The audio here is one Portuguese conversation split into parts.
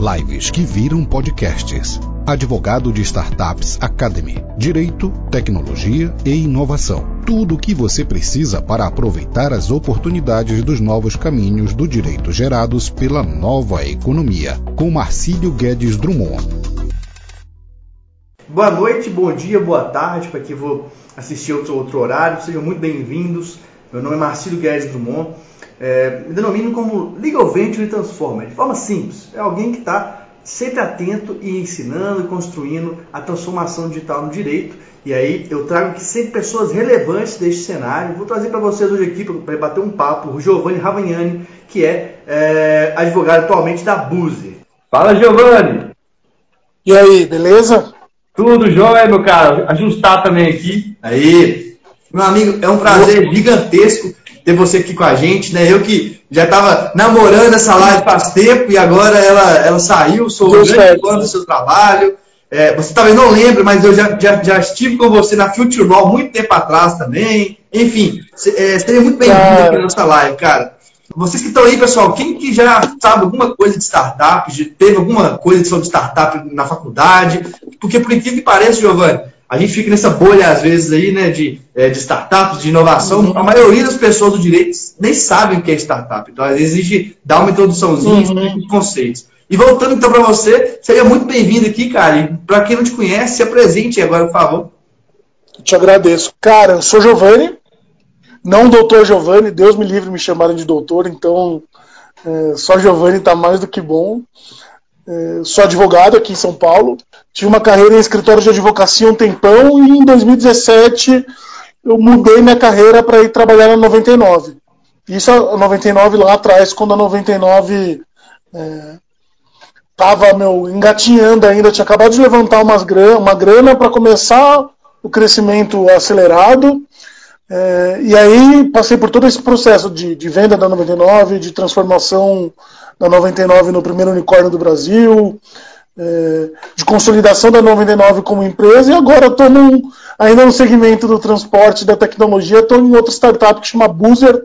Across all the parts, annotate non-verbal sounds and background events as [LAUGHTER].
Lives que viram podcasts. Advogado de Startups Academy. Direito, tecnologia e inovação. Tudo o que você precisa para aproveitar as oportunidades dos novos caminhos do direito gerados pela nova economia. Com Marcílio Guedes Drummond. Boa noite, bom dia, boa tarde para quem vou assistir outro, outro horário. Sejam muito bem-vindos. Meu nome é Marcílio Guedes Drummond é, denomino como Legal Venture Transformer, de forma simples. É alguém que está sempre atento e ensinando e construindo a transformação digital no direito. E aí eu trago aqui sempre pessoas relevantes deste cenário. Vou trazer para vocês hoje aqui para bater um papo o Giovanni Ravagnani, que é, é advogado atualmente da Buse. Fala, Giovanni! E aí, beleza? Tudo jóia, meu cara. Ajustar também aqui. Aí, meu amigo, é um prazer gigantesco ter você aqui com a gente, né? Eu que já estava namorando essa live faz tempo e agora ela, ela saiu, sou um grande fã do seu trabalho. É, você talvez não lembre, mas eu já, já, já, estive com você na Future Law muito tempo atrás também. Enfim, é, seria muito bem-vindo aqui na nossa live, cara. Vocês que estão aí, pessoal, quem que já sabe alguma coisa de startup, teve alguma coisa sobre startup na faculdade? Porque, por incrível que pareça, Giovanni, a gente fica nessa bolha, às vezes, aí, né, de, é, de startups, de inovação. Uhum. A maioria das pessoas do direito nem sabem o que é startup. Então, às vezes, a gente dá uma introduçãozinha, uhum. os conceitos. E voltando, então, para você, seria muito bem-vindo aqui, cara. E para quem não te conhece, se apresente agora, por favor. Te agradeço. Cara, eu sou Giovanni, não doutor Giovanni, Deus me livre me chamarem de doutor, então é, só Giovanni está mais do que bom. É, sou advogado aqui em São Paulo, tive uma carreira em escritório de advocacia um tempão e em 2017 eu mudei minha carreira para ir trabalhar na 99. Isso a 99 lá atrás, quando a 99 estava é, meu, engatinhando ainda, tinha acabado de levantar umas grana, uma grana para começar o crescimento acelerado. É, e aí passei por todo esse processo de, de venda da 99, de transformação da 99 no primeiro unicórnio do Brasil, é, de consolidação da 99 como empresa, e agora estou ainda no segmento do transporte da tecnologia, estou em outra startup que chama Boozer.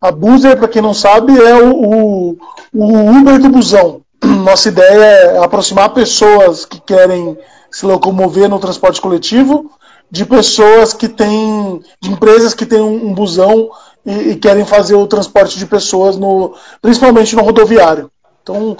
A Boozer, para quem não sabe, é o, o, o Uber do busão. [CLEARS THROAT] Nossa ideia é aproximar pessoas que querem se locomover no transporte coletivo de pessoas que têm, de empresas que têm um, um busão e, e, querem fazer o transporte de pessoas, no, principalmente no rodoviário. Então,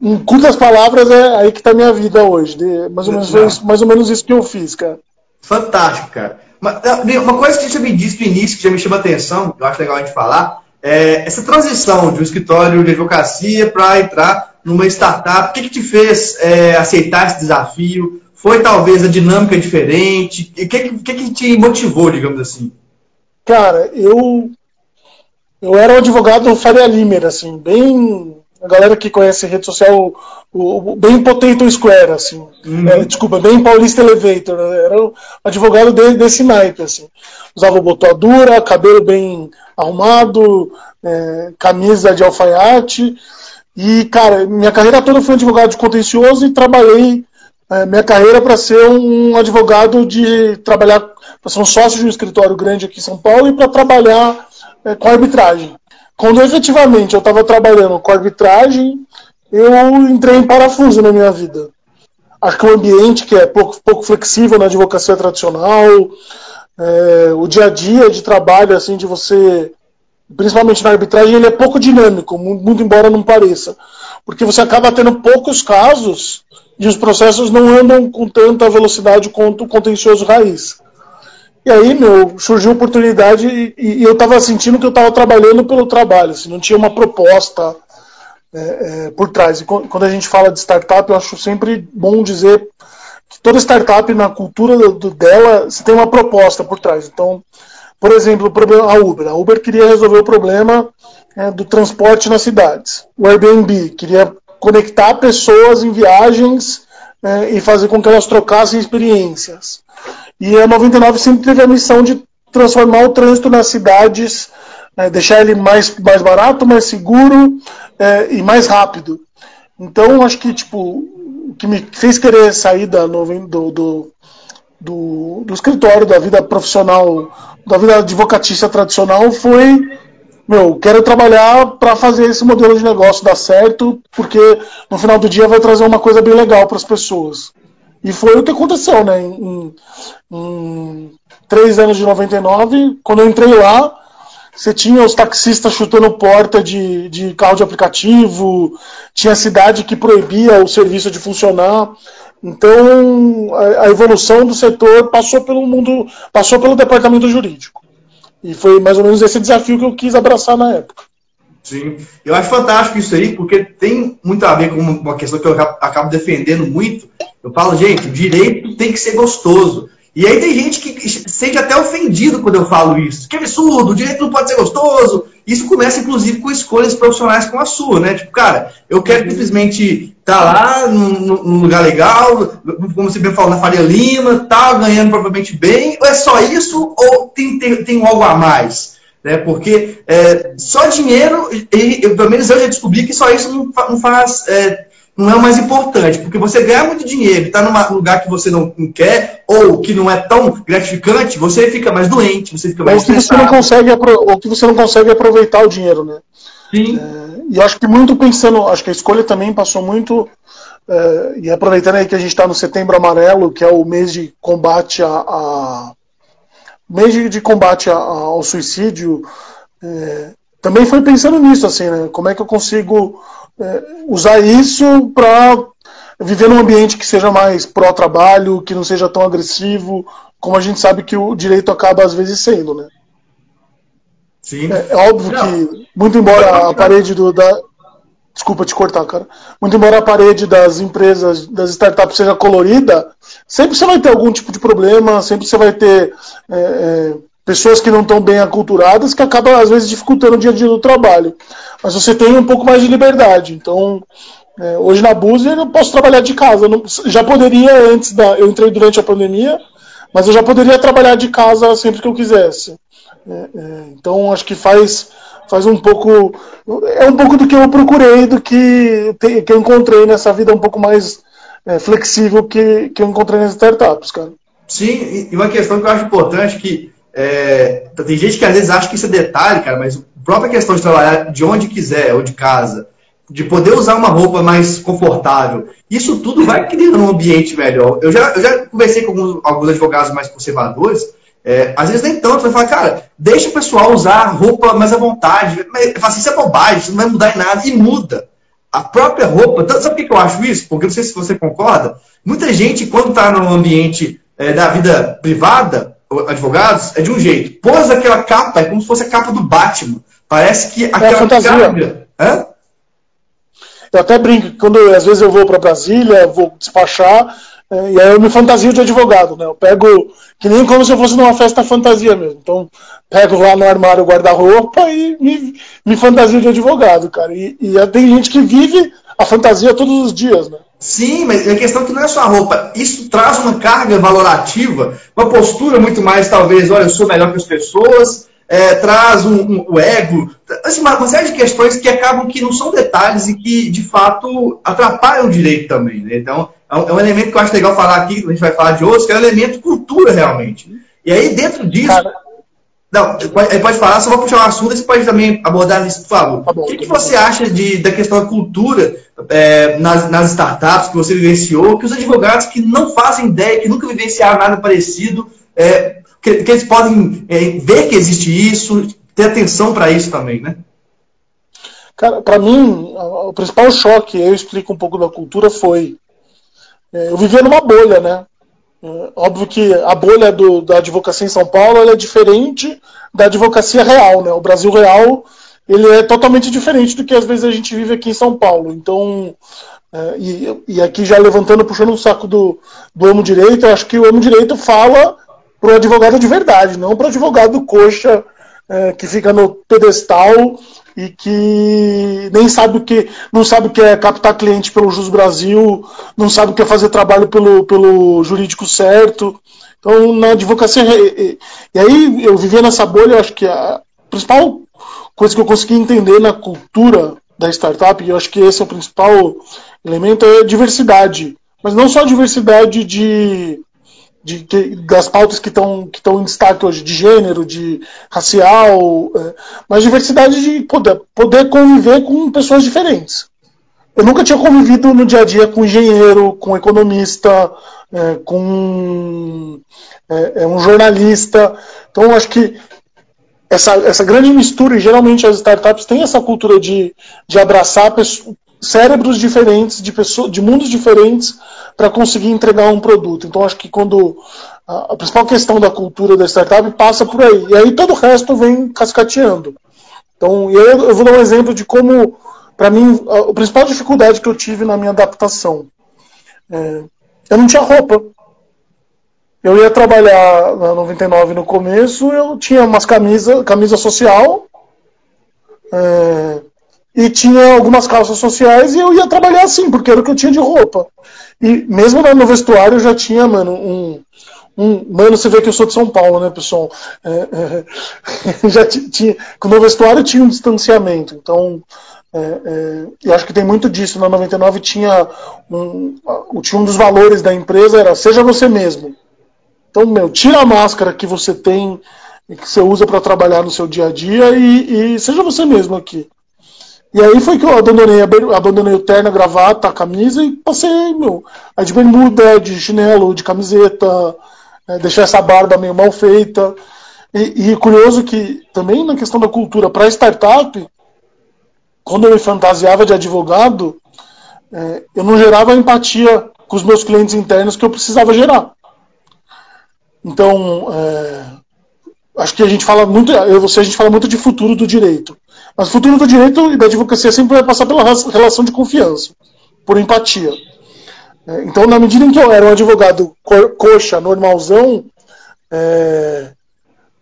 em curtas palavras, é aí que está minha vida hoje. De, mais, ou menos, foi mais ou menos isso que eu fiz, cara. Fantástico, cara. Ah, uma coisa que você me disse no início, que já me chama a atenção, que eu acho legal a gente falar, é essa transição de um escritório de advocacia para entrar numa startup. O que, que te fez é, aceitar esse desafio? Foi talvez a dinâmica diferente? O que, que, que te motivou, digamos assim? Cara, eu eu era um advogado Faria Limer, assim, bem a galera que conhece rede social, o, o bem Potato Square, assim, uhum. é, desculpa, bem Paulista Elevator, era um advogado de, desse naipe, assim, usava botoadura, cabelo bem arrumado, é, camisa de alfaiate, e cara, minha carreira toda foi advogado de contencioso e trabalhei é, minha carreira para ser um advogado de trabalhar, para ser um sócio de um escritório grande aqui em São Paulo e para trabalhar é, com arbitragem. Quando efetivamente eu estava trabalhando com arbitragem, eu entrei em parafuso na minha vida. Acho que o ambiente que é pouco, pouco flexível na advocacia tradicional, é, o dia a dia de trabalho, assim, de você, principalmente na arbitragem, ele é pouco dinâmico, muito embora não pareça. Porque você acaba tendo poucos casos e os processos não andam com tanta velocidade quanto o contencioso raiz. E aí, meu, surgiu a oportunidade e, e eu estava sentindo que eu estava trabalhando pelo trabalho, assim, não tinha uma proposta é, é, por trás. E quando a gente fala de startup, eu acho sempre bom dizer que toda startup, na cultura do, dela, você tem uma proposta por trás. Então, por exemplo, o problema, a Uber. A Uber queria resolver o problema é, do transporte nas cidades. O Airbnb queria conectar pessoas em viagens é, e fazer com que elas trocassem experiências. E a 99 sempre teve a missão de transformar o trânsito nas cidades, é, deixar ele mais, mais barato, mais seguro é, e mais rápido. Então, acho que tipo, o que me fez querer sair da, do, do, do, do escritório, da vida profissional, da vida advocatícia tradicional, foi meu, quero trabalhar para fazer esse modelo de negócio dar certo, porque no final do dia vai trazer uma coisa bem legal para as pessoas. E foi o que aconteceu, né? Em, em, três anos de 99, quando eu entrei lá, você tinha os taxistas chutando porta de, de carro de aplicativo, tinha cidade que proibia o serviço de funcionar. Então a, a evolução do setor passou pelo mundo, passou pelo departamento jurídico. E foi mais ou menos esse desafio que eu quis abraçar na época. Sim, eu acho fantástico isso aí, porque tem muito a ver com uma questão que eu acabo defendendo muito. Eu falo, gente, o direito tem que ser gostoso. E aí tem gente que se sente até ofendido quando eu falo isso. Que absurdo, o direito não pode ser gostoso. Isso começa, inclusive, com escolhas profissionais como a sua, né? Tipo, cara, eu quero simplesmente estar tá lá num, num, lugar legal, como você bem falou, na Faria Lima, tá ganhando provavelmente bem, ou é só isso, ou tem, tem, tem algo a mais? Né? Porque é, só dinheiro, e, eu, pelo menos eu já descobri que só isso não, não faz. É, não é o mais importante, porque você ganhar muito dinheiro e está num lugar que você não, quer, ou que não é tão gratificante, você fica mais doente, você fica mais ou que você não consegue Ou que você não consegue aproveitar o dinheiro, né? Sim. É, e acho que muito pensando, acho que a escolha também passou muito, é, e aproveitando aí que a gente está no setembro amarelo, que é o mês de combate a, a mês de, de combate a, a, ao suicídio, é, também foi pensando nisso, assim, né? Como é que eu consigo é, usar isso para viver num ambiente que seja mais pró-trabalho, que não seja tão agressivo, como a gente sabe que o direito acaba às vezes sendo, né? Sim. É, é óbvio não. que, muito embora a parede do, da. Desculpa te cortar, cara. Muito embora a parede das empresas, das startups seja colorida, sempre você vai ter algum tipo de problema, sempre você vai ter é, é, pessoas que não estão bem aculturadas que acabam, às vezes, dificultando o dia a dia do trabalho mas você tem um pouco mais de liberdade. Então, é, hoje na Buzer eu posso trabalhar de casa. Não, já poderia antes da. Eu entrei durante a pandemia, mas eu já poderia trabalhar de casa sempre que eu quisesse. É, é, então acho que faz, faz um pouco. É um pouco do que eu procurei, do que, que eu encontrei nessa vida um pouco mais é, flexível que, que eu encontrei nas startups, cara. Sim, e uma questão que eu acho importante que é, tem gente que às vezes acha que isso é detalhe, cara, mas a própria questão de trabalhar de onde quiser ou de casa, de poder usar uma roupa mais confortável, isso tudo vai criando um ambiente melhor. Eu já, eu já conversei com alguns, alguns advogados mais conservadores, é, às vezes nem tanto, vai falar, cara, deixa o pessoal usar roupa mais à vontade. Mas assim, isso é bobagem, isso não vai mudar em nada, e muda. A própria roupa, sabe por que eu acho isso? Porque não sei se você concorda, muita gente, quando está no ambiente é, da vida privada, advogados, é de um jeito. Pôs aquela capa, é como se fosse a capa do Batman. Parece que é aquela é fantasia. carga. Hã? Eu até brinco, quando às vezes eu vou para Brasília, vou despachar, é, e aí eu me fantasio de advogado, né? Eu pego, que nem como se eu fosse numa festa fantasia mesmo. Então, pego lá no armário guarda-roupa e me, me fantasio de advogado, cara. E, e tem gente que vive a fantasia todos os dias, né? Sim, mas a questão é que não é só a roupa. Isso traz uma carga valorativa, uma postura muito mais, talvez, olha, eu sou melhor que as pessoas, é, traz um, um, o ego, assim, uma, série de questões que acabam que não são detalhes e que, de fato, atrapalham o direito também. Né? Então, é um, é um, elemento que eu acho legal falar aqui, a gente vai falar de outros, que é um elemento cultura, realmente. E aí, dentro disso... não, pode, pode falar, só vou puxar um assunto e você pode também abordar isso, por favor. Tá bom, o que, que você acha de, da questão da cultura é, nas, nas, startups que você vivenciou, que os advogados que não fazem ideia, que nunca vivenciaram nada parecido, é, que, que, eles podem é, ver que existe isso, ter atenção para isso também, né? Cara, para mim, o principal choque, eu explico um pouco da cultura, foi. É, eu vivia numa bolha, né? É, óbvio que a bolha do, da advocacia em São Paulo é diferente da advocacia real, né? O Brasil real ele é totalmente diferente do que às vezes a gente vive aqui em São Paulo. Então, é, e, e, aqui já levantando, puxando o saco do, do amo direito, eu acho que o amo direito fala para o advogado de verdade, não para o advogado coxa é, que fica no pedestal e que nem sabe o que não sabe o que é captar cliente pelo Jus Brasil, não sabe o que é fazer trabalho pelo, pelo jurídico certo. Então, na advocacia. E, e aí, eu vivia nessa bolha, acho que a principal coisa que eu consegui entender na cultura da startup, e eu acho que esse é o principal elemento, é diversidade. Mas não só diversidade de, de, de, das pautas que estão que em destaque hoje, de gênero, de racial, é, mas diversidade de poder, poder conviver com pessoas diferentes. Eu nunca tinha convivido no dia a dia com engenheiro, com economista, é, com é, é um jornalista. Então, acho que essa, essa grande mistura, e geralmente as startups têm essa cultura de, de abraçar pessoas, cérebros diferentes, de, pessoas, de mundos diferentes, para conseguir entregar um produto. Então, acho que quando a, principal questão da cultura da startup passa por aí. E aí todo o resto vem cascateando. Então, eu, eu vou dar um exemplo de como, para mim, a, a, principal dificuldade que eu tive na minha adaptação. É, eu não tinha roupa. Eu ia trabalhar na 99 no começo, eu tinha umas camisas, camisa social, é, e tinha algumas calças sociais e eu ia trabalhar assim, porque era o que eu tinha de roupa. E mesmo no vestuário eu já tinha, mano, um. um mano, você vê que eu sou de São Paulo, né, pessoal? É, é, [LAUGHS] já tinha. Com o vestuário tinha um distanciamento. Então, é, é, eu acho que tem muito disso. Na 99 tinha um, tinha um dos valores da empresa era seja você mesmo. Então, meu, tira a máscara que você tem que você usa para trabalhar no seu dia a dia e, e, seja você mesmo aqui. E aí foi que eu abandonei, abandonei o terno, a gravata, a camisa e passei, meu, aí de bermuda, de chinelo, de camiseta, é, deixar essa barba meio mal feita. E, e curioso que também na questão da cultura para startup, quando eu me fantasiava de advogado, é, eu não gerava empatia com os meus clientes internos que eu precisava gerar. Então, é, acho que a gente fala muito, eu você a gente fala muito de futuro do direito. Mas o futuro do direito e da advocacia sempre vai passar pela relação de confiança, por empatia. É, então, na medida em que eu era um advogado co coxa, normalzão, é,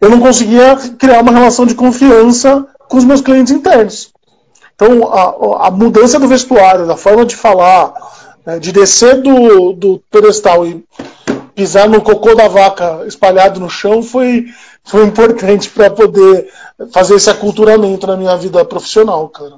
eu não conseguia criar uma relação de confiança com os meus clientes internos. Então, a, a mudança do vestuário, da forma de falar, é, de descer do, do pedestal e pisar no cocô da vaca espalhado no chão foi, foi importante para poder fazer esse aculturamento na minha vida profissional, cara.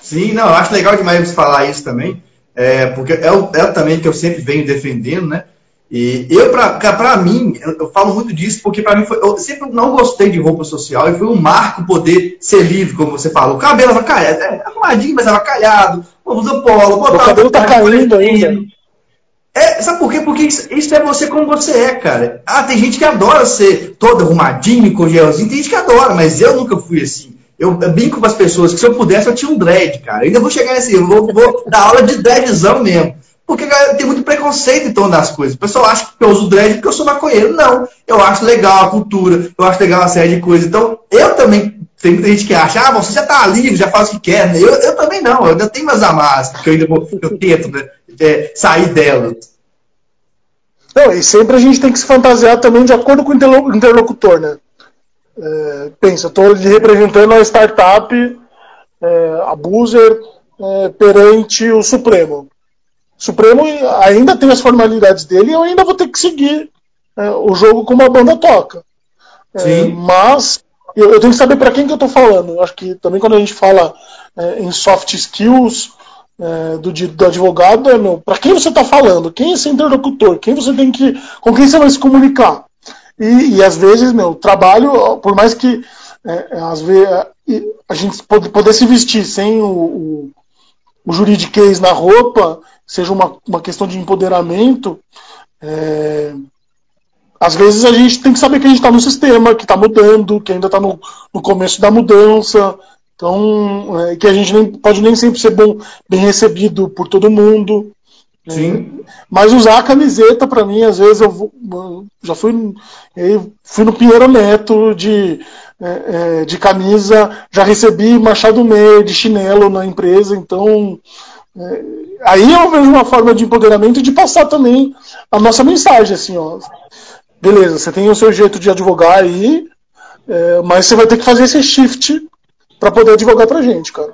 Sim, não, eu acho legal demais você falar isso também, é, porque é o, é também que eu sempre venho defendendo, né? E eu, para mim, eu, falo muito disso, porque para mim foi, eu sempre não gostei de roupa social e foi um marco poder ser livre, como você falou. O cabelo avacalhado, é arrumadinho, mas avacalhado, usa polo, botar. O cabelo tá caindo ainda. É, sabe por quê? Porque isso, isso, é você como você é, cara. Ah, tem gente que adora ser todo arrumadinho, com gelzinho, tem gente que adora, mas eu nunca fui assim. Eu, brinco com as pessoas que se eu pudesse eu tinha um dread, cara. Eu ainda vou chegar nesse, eu vou, vou dar aula de dreadzão mesmo. Porque tem muito preconceito em torno das coisas. O pessoal acha que eu uso dread porque eu sou maconheiro. Não. Eu acho legal a cultura, eu acho legal uma série de coisas. Então, eu também. Tem muita gente que acha, ah, você já tá livre, já faz o que quer. Eu, eu também não, eu ainda tenho umas amarras que eu ainda vou, eu tento, né? É, sair dela. Não, e sempre a gente tem que se fantasiar também de acordo com o interlocutor, né? É, pensa, estou representando a startup, é, a Boozer, é, perante o Supremo. O Supremo ainda tem as formalidades dele e eu ainda vou ter que seguir é, o jogo como a banda toca. É, mas eu, eu, tenho que saber para quem que eu estou falando. Eu acho que também quando a gente fala é, em soft skills, é, do, do, advogado é, meu, para quem você está falando, quem é esse interlocutor, quem você tem que, com quem você vai se comunicar. E, e às vezes, meu, trabalho, por mais que é, é às vezes, é, a gente poder se vestir sem o, o, o juridiquês na roupa, seja uma, uma questão de empoderamento, é, às vezes a gente tem que saber que a gente está no sistema, que está mudando, que ainda está no, no começo da mudança, então, é, que a gente nem, pode nem sempre ser bom, bem recebido por todo mundo. Né? Sim. É, mas usar a camiseta, para mim, às vezes eu vou, já fui, eu fui no Pinheiro Neto de, é, é, de camisa, já recebi Machado Meia de chinelo na empresa, então é, aí eu vejo uma forma de empoderamento de passar também a nossa mensagem, assim, ó. Beleza, você tem o seu jeito de advogar aí, é, mas você vai ter que fazer esse shift para poder advogar para gente, cara.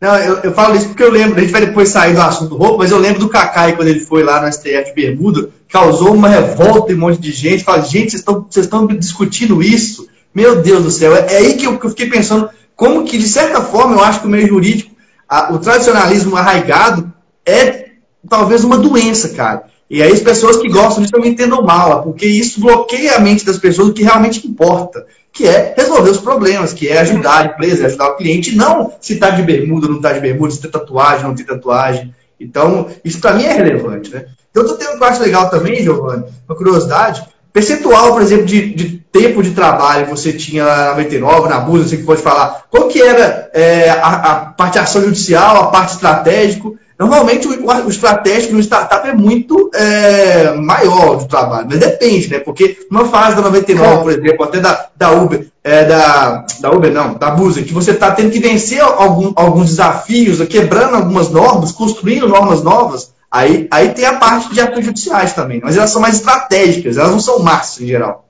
Não, eu, eu, falo isso porque eu lembro, a gente vai depois sair do assunto roupa, mas eu lembro do Kakai quando ele foi lá no STF de Bermuda, causou uma revolta em um monte de gente, fala, gente, vocês estão discutindo isso? Meu Deus do céu, é, é aí que eu, que eu, fiquei pensando, como que, de certa forma, eu acho que o meio jurídico, a, o tradicionalismo arraigado é talvez uma doença, cara. E aí as pessoas que gostam disso não entendam mal, porque isso bloqueia a mente das pessoas do que realmente importa, que é resolver os problemas, que é ajudar a empresa, ajudar o cliente, não se está de bermuda, não está de bermuda, se tem tatuagem, não tem tatuagem. Então, isso para mim é relevante. Né? Eu estou tendo um parte legal também, Giovanni, uma curiosidade, percentual, por exemplo, de, de tempo de trabalho que você tinha na 99, na BUS, você que pode falar, qual que era é, a, a, parte ação judicial, a parte estratégico? Normalmente o, o estratégico no startup é muito é, maior do trabalho, mas depende, né? Porque numa fase da 99, por exemplo, até da, da Uber, é, da, da Uber não, da Busa, que você está tendo que vencer algum, alguns desafios, quebrando algumas normas, construindo normas novas, aí, aí tem a parte de ações judiciais também, mas elas são mais estratégicas, elas não são massas em geral.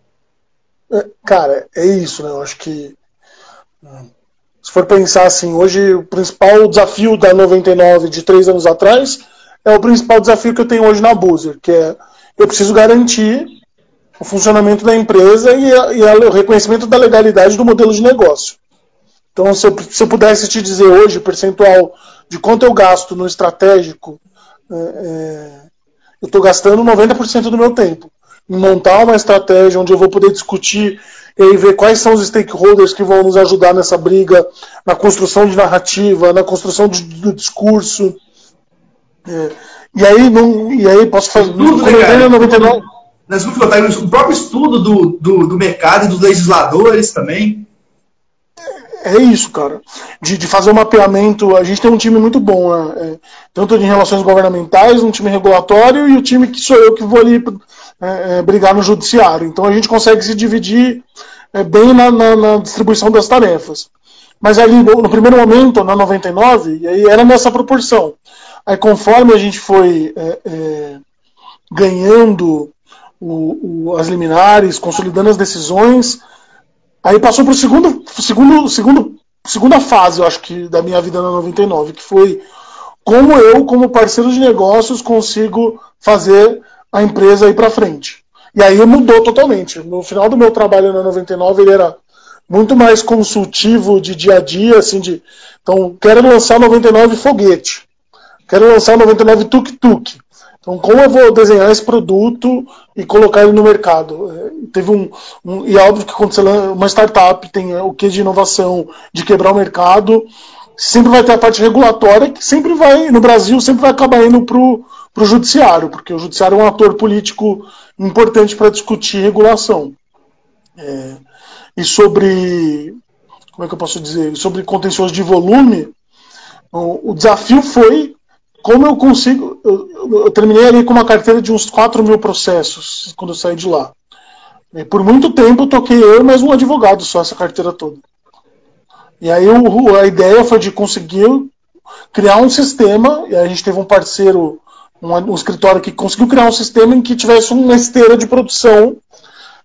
É, cara, é isso, né? Eu acho que se for pensar assim, hoje o principal desafio da 99 de três anos atrás é o principal desafio que eu tenho hoje na Boozer, que é eu preciso garantir o funcionamento da empresa e, a, e a, o reconhecimento da legalidade do modelo de negócio. Então, se eu, se eu pudesse te dizer hoje o percentual de quanto eu gasto no estratégico, é, é, eu estou gastando 90% do meu tempo em montar uma estratégia onde eu vou poder discutir e ver quais são os stakeholders que vão nos ajudar nessa briga, na construção de narrativa, na construção de, do discurso. É, e aí não, e aí posso fazer tudo né, 99. Nas o próprio estudo do, do, do mercado e dos legisladores também. É, é isso, cara. De, de, fazer um mapeamento. A gente tem um time muito bom, né? é, tanto de relações governamentais, um time regulatório e o time que sou eu que vou ali é, é, brigar no judiciário. Então a gente consegue se dividir é, bem na, na, na, distribuição das tarefas. Mas ali no, no, primeiro momento, na 99, e aí era nessa proporção. Aí conforme a gente foi é, é, ganhando o, o, as liminares, consolidando as decisões, aí passou para o segundo, segundo, segundo, segunda fase, eu acho que, da minha vida na 99, que foi como eu, como parceiro de negócios, consigo fazer a empresa ir para frente. E aí mudou totalmente. No final do meu trabalho na 99, ele era muito mais consultivo de dia a dia, assim, de. Então, quero lançar 99 foguete. Quero lançar 99 tuk-tuk. Então, como eu vou desenhar esse produto e colocar ele no mercado? É, teve um, um, e é óbvio que quando você lança uma startup tem o que de inovação, de quebrar o mercado, sempre vai ter a parte regulatória que sempre vai, no Brasil, sempre vai acabar indo para o judiciário, porque o judiciário é um ator político importante para discutir regulação. É, e sobre, como é que eu posso dizer, sobre contencioso de volume, o, o desafio foi como eu consigo. Eu, eu, terminei ali com uma carteira de uns 4 mil processos quando eu saí de lá. E por muito tempo toquei eu mais um advogado só essa carteira toda. E aí o, a ideia foi de conseguir criar um sistema, e a gente teve um parceiro, um, um escritório que conseguiu criar um sistema em que tivesse uma esteira de produção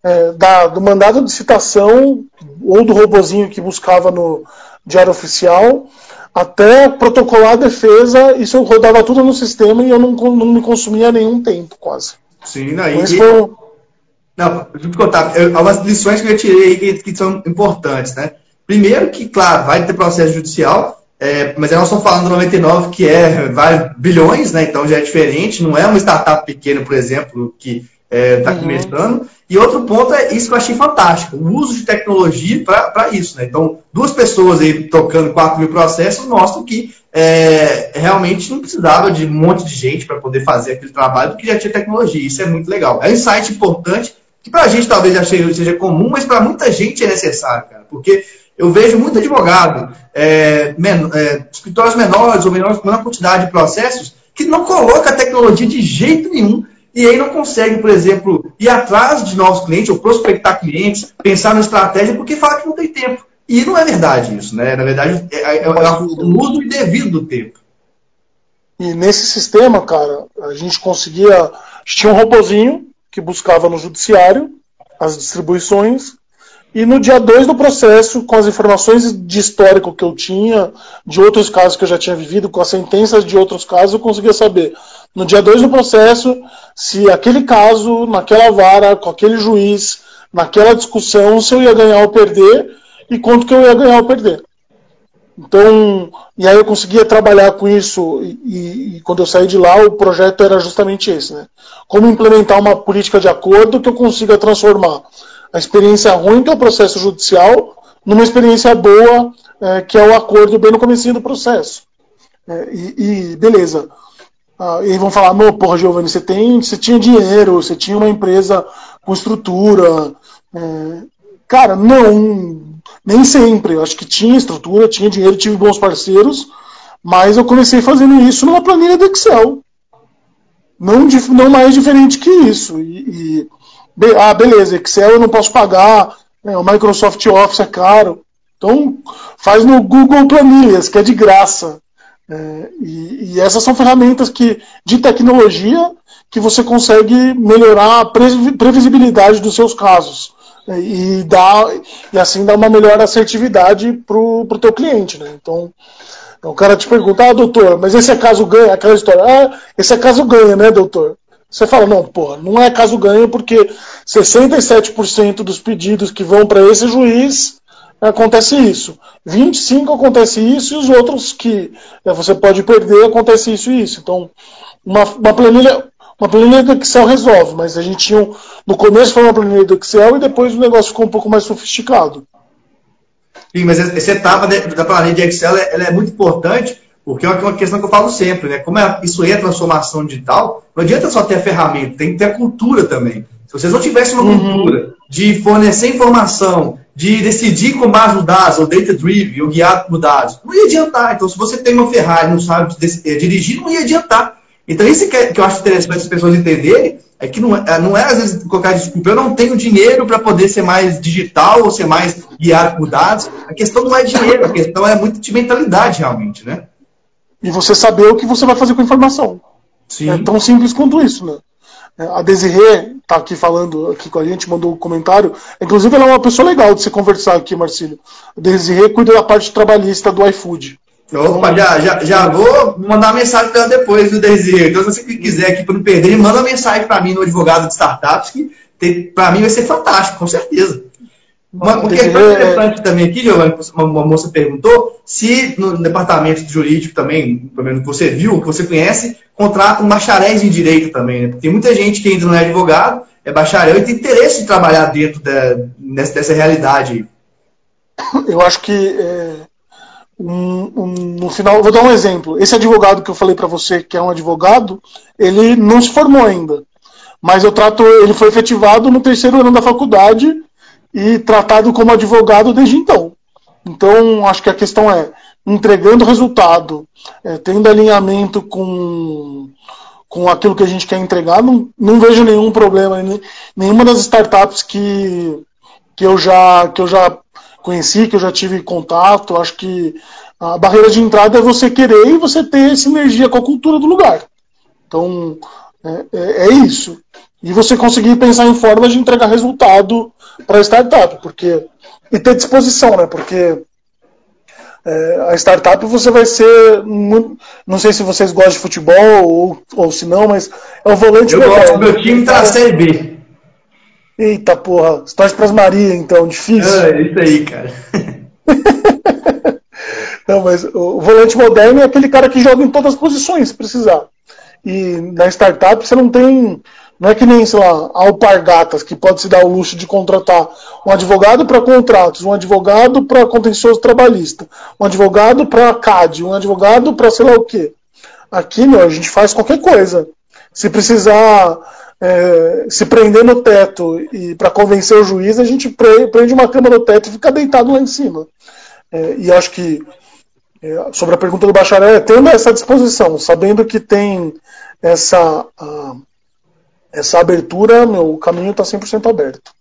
é, da, do mandado de citação ou do robozinho que buscava no diário oficial até protocolar a defesa, isso eu rodava tudo no sistema e eu não, não me consumia nenhum tempo, quase. Sim, não, e, foi... não, deixa eu te contar, eu, algumas lições que eu tirei que, que são importantes, né? Primeiro que, claro, vai ter processo judicial, é, mas nós estamos falando do 99, que é vai, bilhões, né? Então já é diferente, não é uma startup pequena, por exemplo, que está é, tá uhum. começando. E outro ponto é isso que eu achei fantástico, o uso de tecnologia para isso. Né? Então, duas pessoas aí tocando 4 mil processos mostram que é, realmente não precisava de um monte de gente para poder fazer aquele trabalho, porque já tinha tecnologia. Isso é muito legal. É um insight importante, que para a gente talvez já seja comum, mas para muita gente é necessário, cara, porque eu vejo muito advogado, é, men é, escritórios menores ou menores, menor quantidade de processos, que não coloca a tecnologia de jeito nenhum e aí não consegue, por exemplo, ir atrás de novos clientes ou prospectar clientes, pensar na estratégia, porque fala que não tem tempo. E não é verdade isso, né? Na verdade, é, é, é o uso indevido do tempo. E nesse sistema, cara, a gente conseguia. A gente tinha um robozinho que buscava no judiciário as distribuições e no dia 2 do processo, com as informações de histórico que eu tinha, de outros casos que eu já tinha vivido, com as sentenças de outros casos, eu conseguia saber, no dia 2 do processo, se aquele caso, naquela vara, com aquele juiz, naquela discussão, se eu ia ganhar ou perder e quanto que eu ia ganhar ou perder. Então, e aí eu conseguia trabalhar com isso, e, e, quando eu saí de lá, o projeto era justamente esse, né? Como implementar uma política de acordo que eu consiga transformar a experiência ruim, que é o processo judicial, numa experiência boa, é, que é o acordo bem no começo do processo. É, e, e, beleza. Ah, e vão falar, não, porra, Giovanni, você, tem, você tinha dinheiro, você tinha uma empresa com estrutura. É, cara, não, nem sempre. Eu acho que tinha estrutura, tinha dinheiro, tive bons parceiros, mas eu comecei fazendo isso numa planilha do Excel. Não, não mais diferente que isso. E, e, ah, beleza, Excel eu não posso pagar, é, o Microsoft Office é caro. Então, faz no Google Planilhas, que é de graça. É, e, e, essas são ferramentas que, de tecnologia que você consegue melhorar a previsibilidade dos seus casos é, e, dar, e assim dar uma melhor assertividade para o teu cliente. Né? Então, então, o cara te pergunta, ah, doutor, mas esse é caso ganha, aquela história, ah, esse é caso ganha, né, doutor? Você fala, não, porra, não é caso ganha porque 67% dos pedidos que vão para esse juiz acontece isso. 25 acontece isso e os outros que né, você pode perder acontece isso e isso. Então, uma, uma planilha uma planilha do Excel resolve, mas a gente tinha no começo foi uma planilha do Excel e depois o negócio ficou um pouco mais sofisticado. Sim, mas essa etapa da planilha de Excel ela é muito importante porque é uma questão que eu falo sempre, né? Como é, isso é transformação digital, não adianta só ter a ferramenta, tem que ter a cultura também. Se vocês não tivessem uma uhum. cultura de fornecer informação, de decidir com base nos dados, ou data-driven, ou guiado por dados. Não ia adiantar. Então, se você tem uma Ferrari e não sabe eh, dirigir, não ia adiantar. Então, isso que, é, que eu acho interessante as pessoas entenderem, é que não é, não é às vezes colocar desculpa, eu não tenho dinheiro para poder ser mais digital ou ser mais guiado por dados. A questão não é dinheiro, a questão é muito de mentalidade, realmente, né? E você saber o que você vai fazer com a informação. Sim. É tão simples quanto isso, né? A Desirê está aqui falando aqui com a gente, mandou um comentário. Inclusive, ela é uma pessoa legal de se conversar aqui, Marcílio. A Desirê cuida da parte trabalhista do iFood. Opa, já, já, já vou mandar mensagem para ela depois do Desirê. Então, se você quiser aqui para não perder, manda mensagem para mim no advogado de startups, que para mim vai ser fantástico, com certeza. Uma, uma questão é- interessante também aqui, Giovanni, uma, uma moça perguntou se no departamento jurídico também, pelo menos que você viu, que você conhece, contratam bacharéis em direito também, né? Porque tem muita gente que ainda não é advogado, é bacharel e tem interesse de trabalhar dentro da, dessa, dessa realidade. Eu acho que é, um, um, no final, vou dar um exemplo. Esse advogado que eu falei para você, que é um advogado, ele não se formou ainda, mas eu trato, ele foi efetivado no terceiro ano da faculdade e tratado como advogado desde então. Então, acho que a questão é entregando resultado, é, tendo alinhamento com, com aquilo que a gente quer entregar, não, não vejo nenhum problema. Nenhuma das startups que, que, eu já, que eu já conheci, que eu já tive contato, acho que a barreira de entrada é você querer e você ter sinergia com a cultura do lugar. Então, é, é, é isso. E você conseguir pensar em formas de entregar resultado para a startup, porque e ter disposição, né? Porque é, a startup você vai ser. Não sei se vocês gostam de futebol ou, ou se não, mas é o volante Eu gosto, meu time tá na Série B. Eita porra, você torce pras Maria, então, difícil. É, isso aí, cara. [LAUGHS] não, mas o volante moderno é aquele cara que joga em todas as posições, se precisar. E na startup você não tem não é que nem, sei lá, alpargatas, que pode se dar o luxo de contratar um advogado para contratos, um advogado para contencioso trabalhista, um advogado para CAD, um advogado para sei lá o quê. Aqui, meu, a gente faz qualquer coisa. Se precisar é, se prender no teto e para convencer o juiz, a gente prende uma cama no teto e fica deitado lá em cima. É, e acho que, sobre a pergunta do bacharel, é tendo essa disposição, sabendo que tem essa. Essa abertura, meu, caminho está 100% aberto.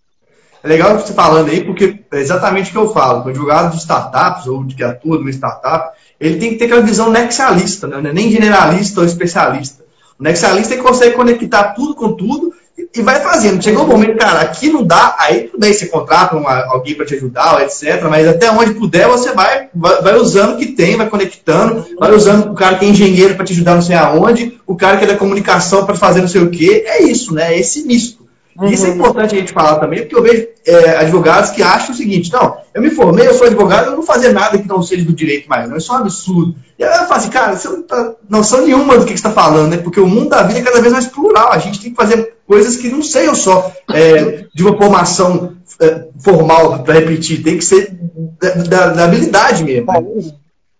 É legal você falando aí, porque é exatamente o que eu falo. O advogado de startups, ou de que atua numa startup, ele tem que ter aquela visão nexialista, né? É nem generalista ou especialista. O nexialista é que consegue conectar tudo com tudo e vai fazendo. Chegou um momento, cara, aqui não dá, aí tudo bem, você contrata uma, alguém para te ajudar, etc. Mas até onde puder, você vai, vai, vai, usando o que tem, vai conectando, vai usando o cara que é engenheiro para te ajudar não sei aonde, o cara que é da comunicação para fazer não sei o quê. É isso, né? É esse misto. Uhum. Isso é importante a gente falar também, porque eu vejo é, advogados que acham o seguinte: não, eu me formei, eu sou advogado, eu não vou fazer nada que não seja do direito mais, não, isso é um absurdo. E aí eu falo assim, cara, você não tá noção nenhuma do que, que você está falando, né? Porque o mundo da vida é cada vez mais plural, a gente tem que fazer coisas que não sejam só é, de uma formação é, formal para repetir, tem que ser da, da, da habilidade mesmo.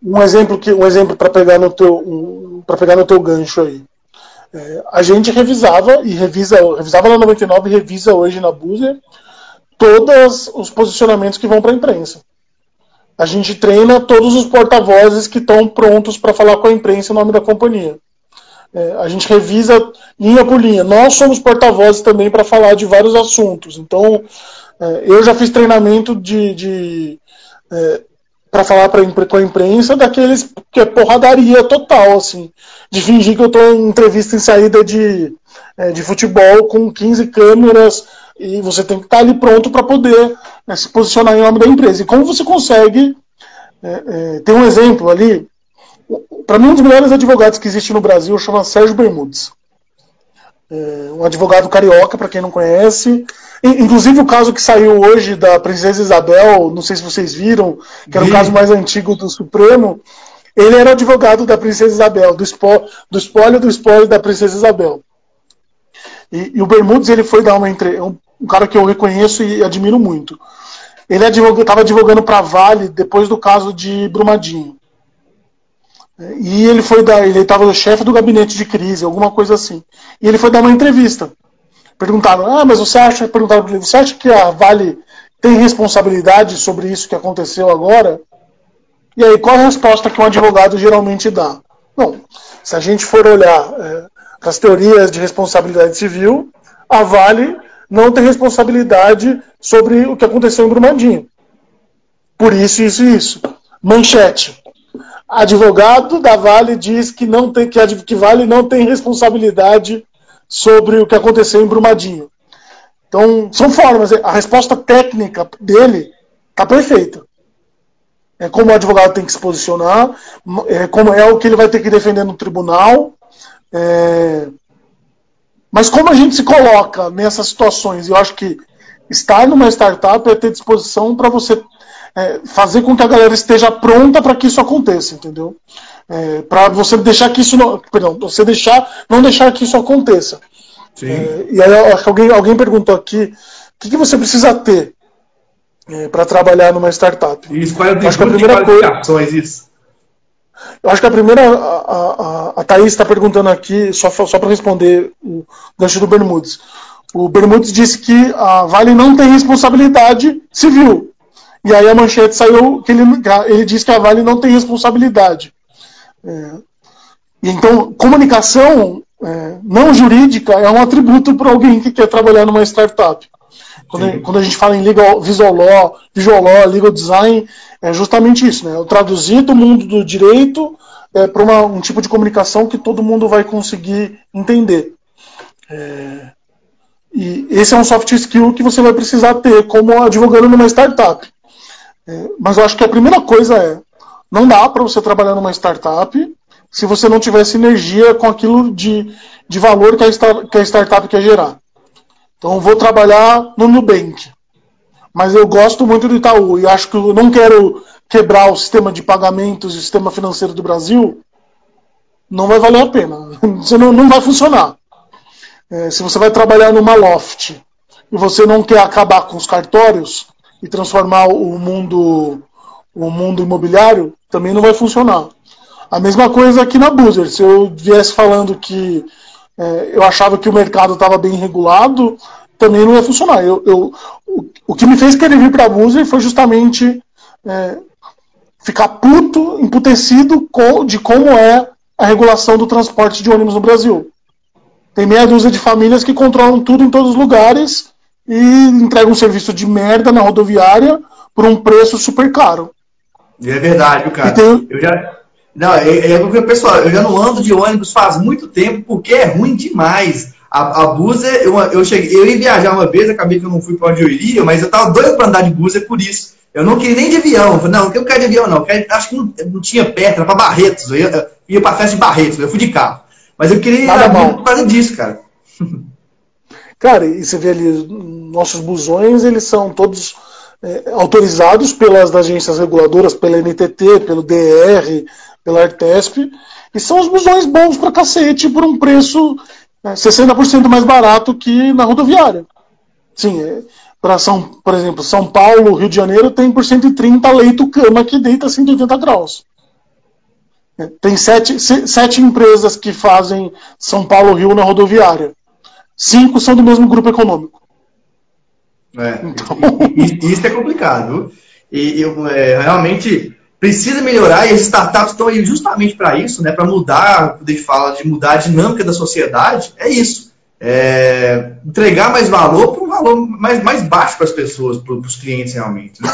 Um exemplo que um exemplo para pegar no teu um, para pegar no teu gancho aí. É, a gente revisava e revisa, revisava na 99 e revisa hoje na Boozer todos os posicionamentos que vão para a imprensa. A gente treina todos os porta-vozes que estão prontos para falar com a imprensa em nome da companhia. É, a gente revisa linha por linha. Nós somos porta-vozes também para falar de vários assuntos. Então, é, eu já fiz treinamento de, de é, para falar com a imprensa daqueles que é porradaria total, assim, de fingir que eu estou em entrevista em saída de, é, de futebol com 15 câmeras e você tem que estar tá ali pronto para poder é, se posicionar em nome da empresa. E como você consegue? É, é tem um exemplo ali. Para mim, um dos melhores advogados que existe no Brasil chama Sérgio Bermudes. É, um advogado carioca, para quem não conhece, Inclusive o caso que saiu hoje da Princesa Isabel, não sei se vocês viram, que era o caso mais antigo do Supremo, ele era advogado da Princesa Isabel, do, espólio do espólio do espólio da Princesa Isabel. E, e o Bermudes ele foi dar uma entre... um, um cara que eu reconheço e admiro muito. Ele estava advogando para Vale depois do caso de Brumadinho. E ele foi dar, ele estava chefe do gabinete de crise, alguma coisa assim. E ele foi dar uma entrevista perguntaram: ah, mas você acha, perguntaram você acha que a Vale tem responsabilidade sobre isso que aconteceu agora? E aí, qual a resposta que um advogado geralmente dá? Bom, se a gente for olhar é, as teorias de responsabilidade civil, a Vale não tem responsabilidade sobre o que aconteceu em Brumadinho. Por isso, isso e isso. Manchete. Advogado da Vale diz que não tem que, que Vale não tem responsabilidade sobre o que aconteceu em Brumadinho. Então, são formas. A resposta técnica dele está perfeita. É como o advogado tem que se posicionar, é como é o que ele vai ter que defender no tribunal. É... Mas como a gente se coloca nessas situações, eu acho que estar numa startup é ter disposição para você é, fazer com que a galera esteja pronta para que isso aconteça, entendeu? É, para você deixar que isso não, perdão, você deixar, não deixar que isso aconteça. É, e aí acho que alguém, alguém perguntou aqui, o que, que você precisa ter é, para trabalhar numa startup? Isso, qual é acho que a primeira coisa, isso? Eu acho que a primeira, a, a, a Thaís está perguntando aqui, só, só para responder o gancho do Bermudes. O Bermudes disse que a Vale não tem responsabilidade civil. E aí a manchete saiu que ele, ele diz que a Vale não tem responsabilidade. É, então, comunicação é, não jurídica é um atributo para alguém que quer trabalhar numa startup. Quando, quando, a gente fala em legal, visual law, visual law, legal design, é justamente isso, né? Eu traduzir do mundo do direito é, para um tipo de comunicação que todo mundo vai conseguir entender. É, e esse é um soft skill que você vai precisar ter como advogando numa startup. É, mas eu acho que a primeira coisa é não dá para você trabalhar numa startup se você não tiver sinergia com aquilo de, de valor que a, que a startup quer gerar. Então, vou trabalhar no Nubank, mas eu gosto muito do Itaú e acho que eu não quero quebrar o sistema de pagamentos e o sistema financeiro do Brasil. Não vai valer a pena. [LAUGHS] Você não, não vai funcionar. É, se você vai trabalhar numa loft e você não quer acabar com os cartórios e transformar o mundo o mundo imobiliário, também não vai funcionar. A mesma coisa aqui na Boozer. Se eu viesse falando que é, eu achava que o mercado estava bem regulado, também não ia funcionar. Eu, eu o, o, que me fez querer vir para a Boozer foi justamente é, ficar puto, emputecido com, de como é a regulação do transporte de ônibus no Brasil. Tem meia dúzia de famílias que controlam tudo em todos os lugares e entregam um serviço de merda na rodoviária por um preço super caro. É verdade, cara. Tem... Eu já. Não, é, é, é, pessoal, eu já não ando de ônibus faz muito tempo porque é ruim demais. A, a Buser, eu, eu, cheguei, eu ia viajar uma vez, acabei que eu não fui para onde eu iria, mas eu tava doido para andar de Buser por isso. Eu não queria nem de avião. Eu falei, não, eu quero de avião, não. Quero, acho que não, não tinha perto, era para Barretos. Eu ia, eu ia para festa de Barretos, eu fui de carro. Mas eu queria ir por causa disso, cara. [LAUGHS] Cara, e você vê ali, nossos busões, eles são todos é, autorizados pelas agências reguladoras, pela NTT, pelo DR, pela Artesp, e são os busões bons pra cacete por um preço é, 60% mais barato que na rodoviária. Sim, é, para São, por exemplo, São Paulo, Rio de Janeiro tem por 130 leito cama que deita 180 graus. É, tem sete, sete empresas que fazem São Paulo-Rio na rodoviária. Cinco são do mesmo grupo econômico. É, então... Isso é complicado. E eu, é, realmente precisa melhorar e as startups estão aí justamente para isso, né, para mudar, quando a gente fala de mudar a dinâmica da sociedade, é isso. É, entregar mais valor para um valor mais, mais baixo para as pessoas, para os clientes realmente. Né?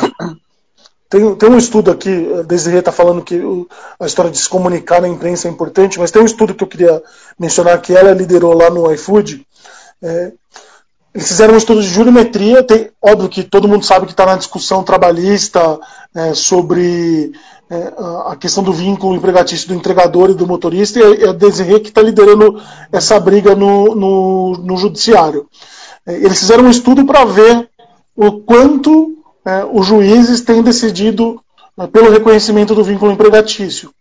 Tem, tem um estudo aqui, a Desirê está falando que a história de se comunicar na imprensa é importante, mas tem um estudo que eu queria mencionar que ela liderou lá no iFood. É, eles fizeram um estudo de jurimetria, tem, óbvio que todo mundo sabe que está na discussão trabalhista é, sobre é, a questão do vínculo empregatício do entregador e do motorista, e é a Desirê que está liderando essa briga no, no, no judiciário. É, eles fizeram um estudo para ver o quanto é, os juízes têm decidido é, pelo reconhecimento do vínculo empregatício.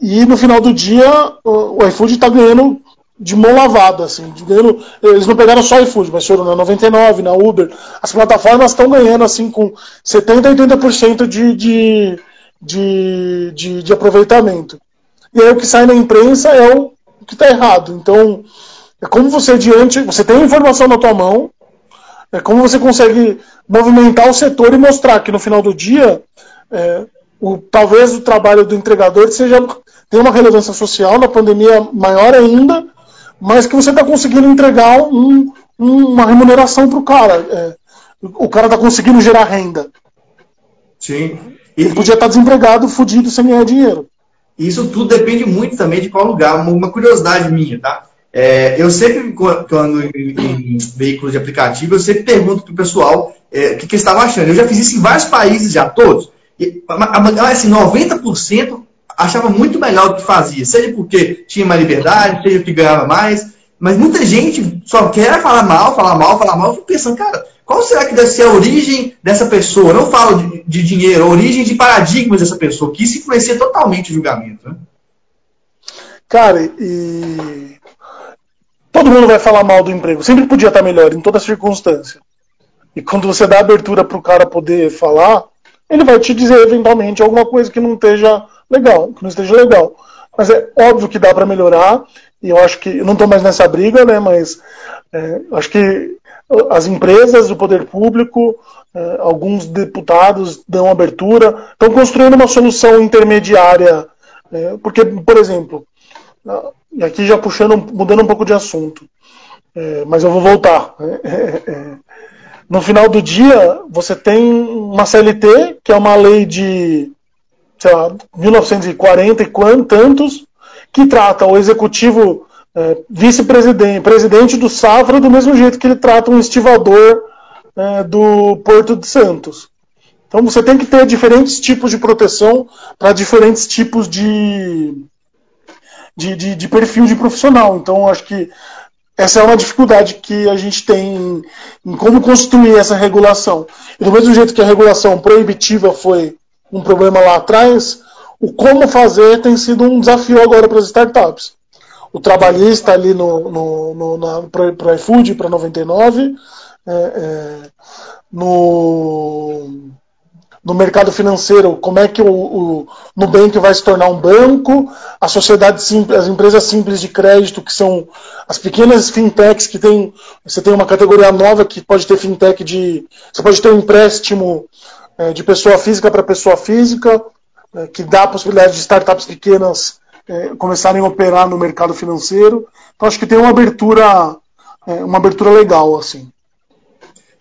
E no final do dia, o, o iFood está ganhando de mão lavada, assim, ganhando, eles não pegaram só iFood, mas foram na 99, na Uber, as plataformas estão ganhando assim com 70, 80% de, de, de, de, de aproveitamento. E aí o que sai na imprensa é o que está errado. Então, é como você diante, você tem informação na tua mão, é como você consegue movimentar o setor e mostrar que no final do dia, é, o, talvez o trabalho do entregador seja tenha uma relevância social na pandemia maior ainda, mas que você está conseguindo entregar um, um, uma remuneração para o cara. É, o cara está conseguindo gerar renda. Sim. E, Ele podia estar tá desempregado, fudido, sem ganhar dinheiro. Isso tudo depende muito também de qual lugar. Uma curiosidade minha, tá? É, eu sempre, quando em, em veículos de aplicativo, eu sempre pergunto para o pessoal é, o que, que eles estavam achando. Eu já fiz isso em vários países já, todos. E, assim, 90% achava muito melhor do que fazia, seja porque tinha mais liberdade, seja porque ganhava mais. Mas muita gente só quer falar mal, falar mal, falar mal. Eu fico pensando, cara, qual será que deve ser a origem dessa pessoa? não falo de, de dinheiro, a origem de paradigmas dessa pessoa, que isso influencia totalmente o julgamento. Né? Cara, e todo mundo vai falar mal do emprego. Sempre podia estar melhor, em toda circunstância. E quando você dá abertura para o cara poder falar, ele vai te dizer eventualmente alguma coisa que não esteja legal, que não esteja legal. Mas é óbvio que dá para melhorar. E eu acho que eu não estou mais nessa briga, né? Mas é, acho que as empresas, o poder público, é, alguns deputados dão abertura, estão construindo uma solução intermediária. É, porque, por exemplo, e aqui já puxando, mudando um pouco de assunto, é, mas eu vou voltar. É, é, é, no final do dia, você tem uma CLT, que é uma lei de sei lá, 1940 e quantos, que trata o executivo é, vice-presidente, presidente do Safra do mesmo jeito que ele trata um estivador é, do Porto de Santos. Então você tem que ter diferentes tipos de proteção para diferentes tipos de, de, de, de perfil de profissional. Então, acho que essa é uma dificuldade que a gente tem em, em como construir essa regulação. E do mesmo jeito que a regulação proibitiva foi um problema lá atrás, o como fazer tem sido um desafio agora para as startups. O trabalhista ali no, no, no para iFood, para 99, é, é, no no mercado financeiro, como é que o, o Nubank vai se tornar um banco, a sociedade simples, as empresas simples de crédito, que são as pequenas fintechs que tem, você tem uma categoria nova que pode ter fintech de, você pode ter um empréstimo é, de pessoa física para pessoa física, é, que dá a possibilidade de startups pequenas é, começarem a operar no mercado financeiro. Então acho que tem uma abertura, é, uma abertura legal assim.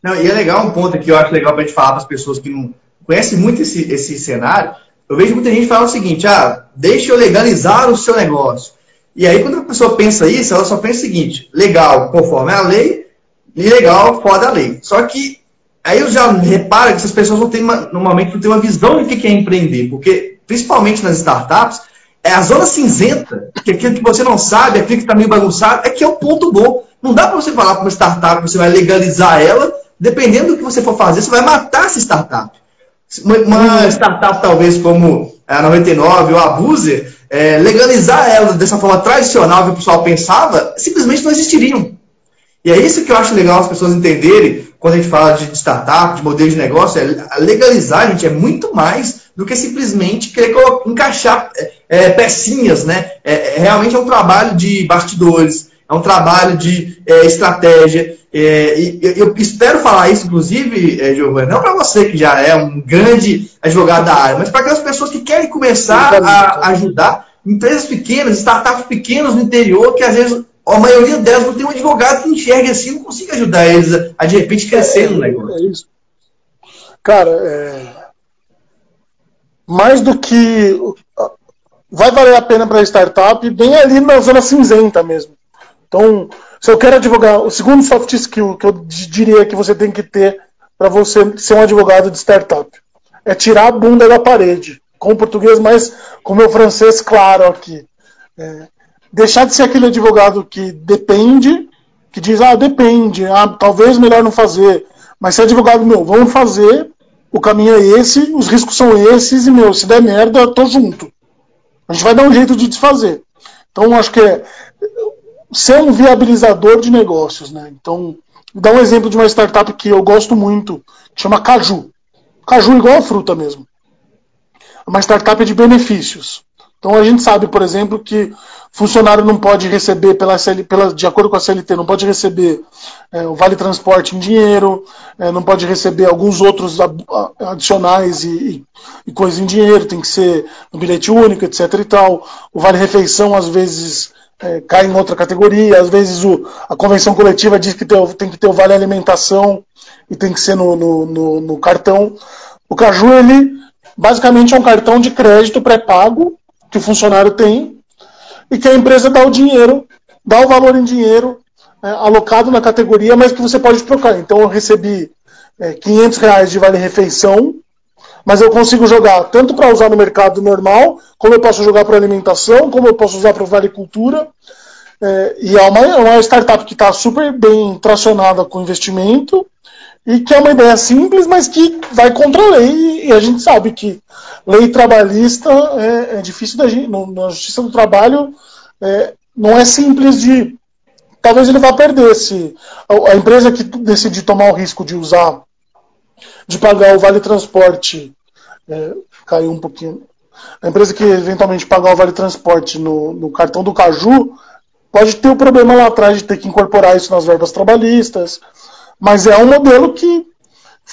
Não, e é legal um ponto que eu acho legal para a gente falar para as pessoas que não conhece muito esse, esse cenário, eu vejo muita gente falar o seguinte, ah, deixa eu legalizar o seu negócio. E aí, quando a pessoa pensa isso, ela só pensa o seguinte, legal conforme a lei, e legal fora da lei. Só que aí eu já reparo que essas pessoas não têm uma, normalmente não têm uma visão do que é empreender, porque principalmente nas startups, É a zona cinzenta, que é aquilo que você não sabe, aquilo que está meio bagunçado, é que é o ponto bom. Não dá para você falar para uma startup que você vai legalizar ela, dependendo do que você for fazer, você vai matar essa startup. Uma, uma startup talvez como a 99 ou a Buzer, é, legalizar ela dessa forma tradicional que o pessoal pensava, simplesmente não existiriam. E é isso que eu acho legal as pessoas entenderem quando a gente fala de startup, de modelo de negócio, é legalizar, gente, é muito mais do que simplesmente querer encaixar é, é, pecinhas, né? É, é, realmente é um trabalho de bastidores, é um trabalho de é, estratégia. É, e eu espero falar isso, inclusive, é, Giovanni, não para você que já é um grande advogado da área, mas para aquelas pessoas que querem começar a ajudar empresas pequenas, startups pequenas no interior, que às vezes a maioria delas não tem um advogado que enxergue assim não consiga ajudar eles a, a de repente crescer no negócio. É isso. Cara, é... mais do que vai valer a pena para a startup, bem ali na zona cinzenta mesmo. Então, se eu quero advogar, o segundo soft skill que eu diria que você tem que ter para você ser um advogado de startup é tirar a bunda da parede, com o português mais, com o meu francês claro aqui. É, deixar de ser aquele advogado que depende, que diz, ah, depende, ah, talvez melhor não fazer. Mas ser advogado, meu, vamos fazer, o caminho é esse, os riscos são esses, e, meu, se der merda, eu tô junto. A gente vai dar um jeito de desfazer. Então, acho que é ser um viabilizador de negócios, né? Então, dar um exemplo de uma startup que eu gosto muito, que chama Caju. Caju igual a fruta mesmo. É uma startup de benefícios. Então a gente sabe, por exemplo, que funcionário não pode receber, pela, CL, pela de acordo com a CLT, não pode receber é, o vale transporte em dinheiro, é, não pode receber alguns outros adicionais e, e, coisas em dinheiro, tem que ser no bilhete único, etc. e tal. O vale refeição às vezes é, cai em outra categoria, às vezes o, a convenção coletiva diz que tem, tem que ter o vale alimentação e tem que ser no, no, no, no cartão. O Caju, ele basicamente é um cartão de crédito pré-pago que o funcionário tem e que a empresa dá o dinheiro, dá o valor em dinheiro é, alocado na categoria, mas que você pode trocar. Então eu recebi é, 500 reais de vale-refeição, mas eu consigo jogar tanto para usar no mercado normal, como eu posso jogar para alimentação, como eu posso usar para Vale Cultura. É, e é uma, é uma startup que está super bem tracionada com investimento e que é uma ideia simples, mas que vai contra a lei, e a gente sabe que lei trabalhista é, é difícil da gente, na justiça do trabalho é, não é simples de. Talvez ele vá perder se a, a, empresa que decidir tomar o risco de usar, de pagar o vale transporte, é, caiu um pouquinho. A empresa que eventualmente pagar o vale transporte no, no cartão do Caju pode ter o um problema lá atrás de ter que incorporar isso nas verbas trabalhistas mas é um modelo que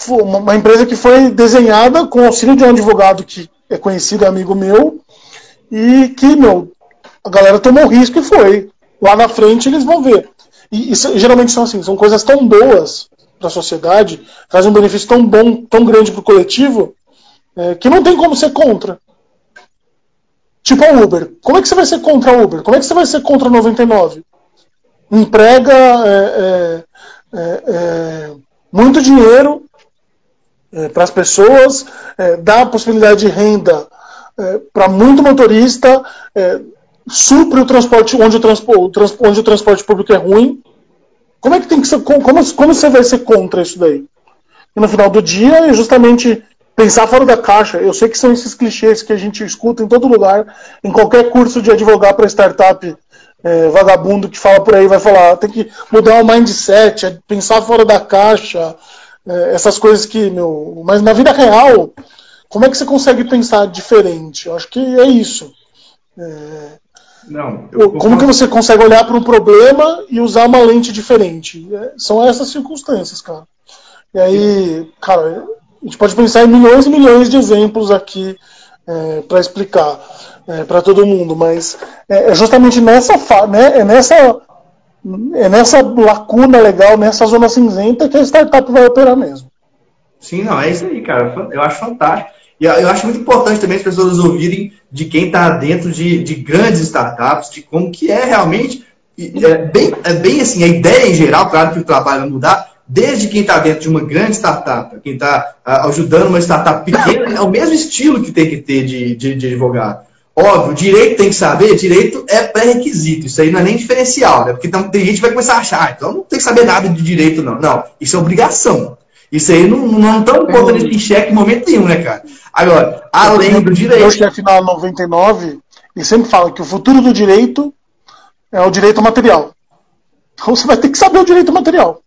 uma empresa que foi desenhada com auxílio de um advogado que é conhecido, é amigo meu, e que, meu, a galera tomou risco e foi. Lá na frente eles vão ver. E, e geralmente são assim, são coisas tão boas para a sociedade, trazem um benefício tão bom, tão grande para o coletivo, é, que não tem como ser contra. Tipo a Uber. Como é que você vai ser contra a Uber? Como é que você vai ser contra a 99? Emprega é, é, é, muito dinheiro é, para as pessoas, é, dá a possibilidade de renda para muito motorista, supre o transporte onde o, transporte onde o transporte público é ruim. Como é que tem que ser, como, como você vai ser contra isso daí? E no final do dia é justamente pensar fora da caixa. Eu sei que são esses clichês que a gente escuta em todo lugar, em qualquer curso de advogar para startup é, vagabundo que fala por aí vai falar, tem que mudar o mindset, é pensar fora da caixa, é, essas coisas que, meu. Mas na vida real, como é que você consegue pensar diferente? Eu acho que é isso. É, não, como que você consegue olhar para um problema e usar uma lente diferente? É, são essas circunstâncias, cara. E aí, cara, a gente pode pensar em milhões e milhões de exemplos aqui é, para explicar é, para todo mundo, mas é, é justamente nessa, né, é nessa é nessa lacuna legal, nessa zona cinzenta que a startup vai operar mesmo. Sim, não, é isso aí, cara. Eu acho fantástico. E eu acho muito importante também as pessoas ouvirem de quem está dentro de, de, grandes startups, de como que é realmente. É bem, é bem assim, a ideia em geral, claro que o trabalho vai mudar, desde quem está dentro de uma grande startup, quem está uh, ajudando uma startup pequena, é o mesmo estilo que tem que ter de, de, de advogado. Óbvio, direito tem que saber, direito é pré-requisito, isso aí não é nem diferencial, né? Porque tem gente que vai começar a achar, ah, então não tem que saber nada de direito, não. Não, isso é obrigação. Isso aí não, não estamos colocando isso em xeque em momento nenhum, né, cara? Agora, além do direito. Eu chefe na 99, ele sempre fala que o futuro do direito é o direito material. Então você vai ter que saber o direito material.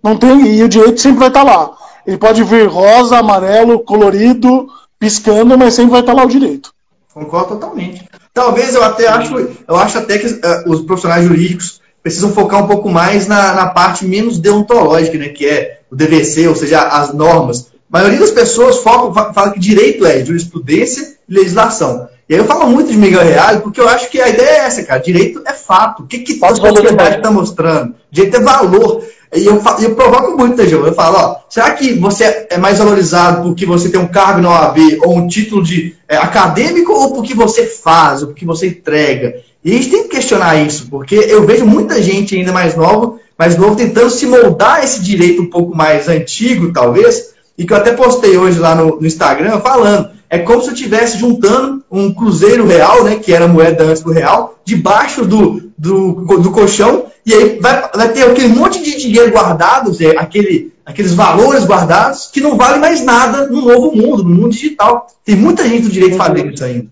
Não tem, e o direito sempre vai estar lá. Ele pode vir rosa, amarelo, colorido, piscando, mas sempre vai estar lá o direito. Concordo totalmente. Talvez eu até acho, eu acho até que uh, os profissionais jurídicos precisam focar um pouco mais na, na, parte menos deontológica, né, que é o DVC, ou seja, as normas. A maioria das pessoas foca, fala que direito é jurisprudência e legislação. E aí eu falo muito de Miguel Reale porque eu acho que a ideia é essa, cara. Direito é fato. O que, que a sociedade está mostrando? Direito é valor. E eu, eu provoco muito, né, João? Eu falo, ó, será que você é mais valorizado porque você tem um cargo na OAB ou um título de é, acadêmico ou porque você faz, ou porque você entrega? E a gente tem que questionar isso, porque eu vejo muita gente ainda mais novo, mais novo tentando se moldar esse direito um pouco mais antigo, talvez, e que eu até postei hoje lá no, no Instagram falando. É como se eu estivesse juntando um cruzeiro real, né, que era moeda antes do real, debaixo do, do, do colchão e aí vai, vai ter aquele monte de dinheiro guardado, é, aquele, aqueles valores guardados, que não vale mais nada no novo mundo, no mundo digital. Tem muita gente do direito fazendo isso ainda.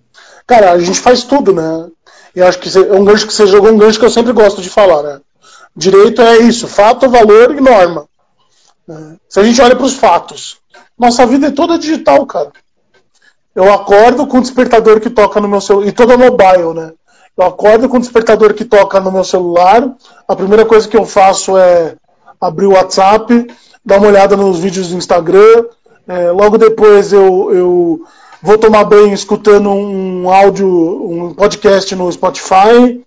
Cara, a gente faz tudo, né? E acho que é um gancho que você jogou um gancho que eu sempre gosto de falar, né? Direito é isso, fato, valor e norma. Né? Se a gente olha para os fatos, nossa vida é toda digital, cara. Eu acordo com o despertador que toca no meu celular, e toda mobile, né? Eu acordo com o despertador que toca no meu celular. A primeira coisa que eu faço é abrir o WhatsApp, dar uma olhada nos vídeos do Instagram. É, logo depois eu, eu vou tomar banho escutando um áudio, um podcast no Spotify.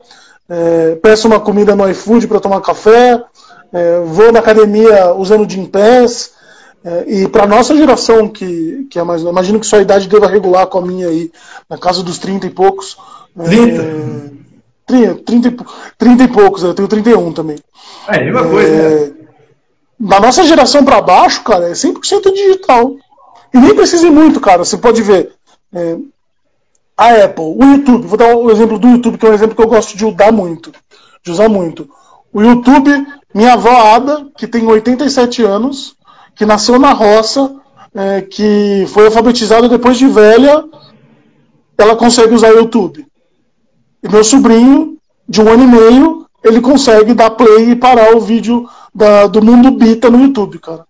É, peço uma comida no iFood para tomar café. É, vou na academia usando o Gym Pass. É, e para nossa geração, que, que é mais. Imagino que sua idade deva regular com a minha aí, na casa dos 30 e poucos. 30? É, 30, 30, 30 e poucos, eu tenho 31 também. É, mesma é, coisa, né? Da nossa geração para baixo, cara, é 100% digital. E nem precisa ir muito, cara. Você pode ver. É, a Apple, o YouTube, vou dar o um exemplo do YouTube, que é um exemplo que eu gosto de usar muito. De usar muito. O YouTube, minha avó Ada, que tem 87 anos, que nasceu na roça, é, que foi alfabetizada depois de velha, ela consegue usar o YouTube. E meu sobrinho, de um ano e meio, ele consegue dar play e parar o vídeo da, do mundo Bita no YouTube, cara.